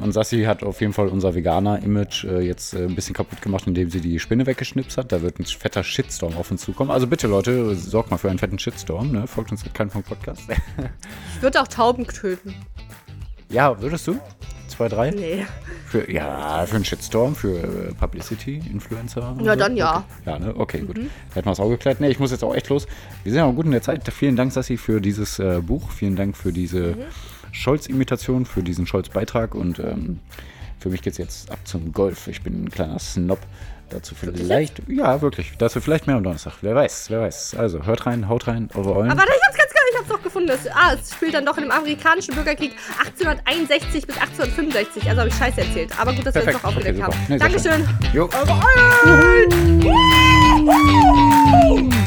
Und Sassi hat auf jeden Fall unser Veganer-Image äh, jetzt äh, ein bisschen kaputt gemacht, indem sie die Spinne weggeschnipst hat. Da wird ein fetter Shitstorm auf uns zukommen. Also bitte, Leute, sorgt mal für einen fetten Shitstorm. Ne? Folgt uns kein vom Podcast. Ich würde auch Tauben töten. ja, würdest du? Zwei, drei? Nee. Für, ja, für einen Shitstorm, für äh, Publicity, Influencer. Ja, so? dann ja. Okay. Ja, ne? Okay, gut. Hätten wir es auch geklärt. Nee, ich muss jetzt auch echt los. Wir sind ja auch gut in der Zeit. Vielen Dank, Sassi, für dieses äh, Buch. Vielen Dank für diese Scholz-Imitation, für diesen Scholz-Beitrag. Und ähm, für mich geht es jetzt ab zum Golf. Ich bin ein kleiner Snob. Dazu vielleicht, ja, wirklich. Dazu vielleicht mehr am Donnerstag. Wer weiß, wer weiß. Also, hört rein, haut rein, eure Eulen. Aber ich hab's ganz ich hab's noch gefunden. Das, ah, es spielt dann doch in dem amerikanischen Bürgerkrieg 1861 bis 1865. Also habe ich Scheiße erzählt. Aber gut, dass Perfekt. wir uns doch aufgedeckt okay, haben. Nee, Dankeschön. Jo. Eure Eulen!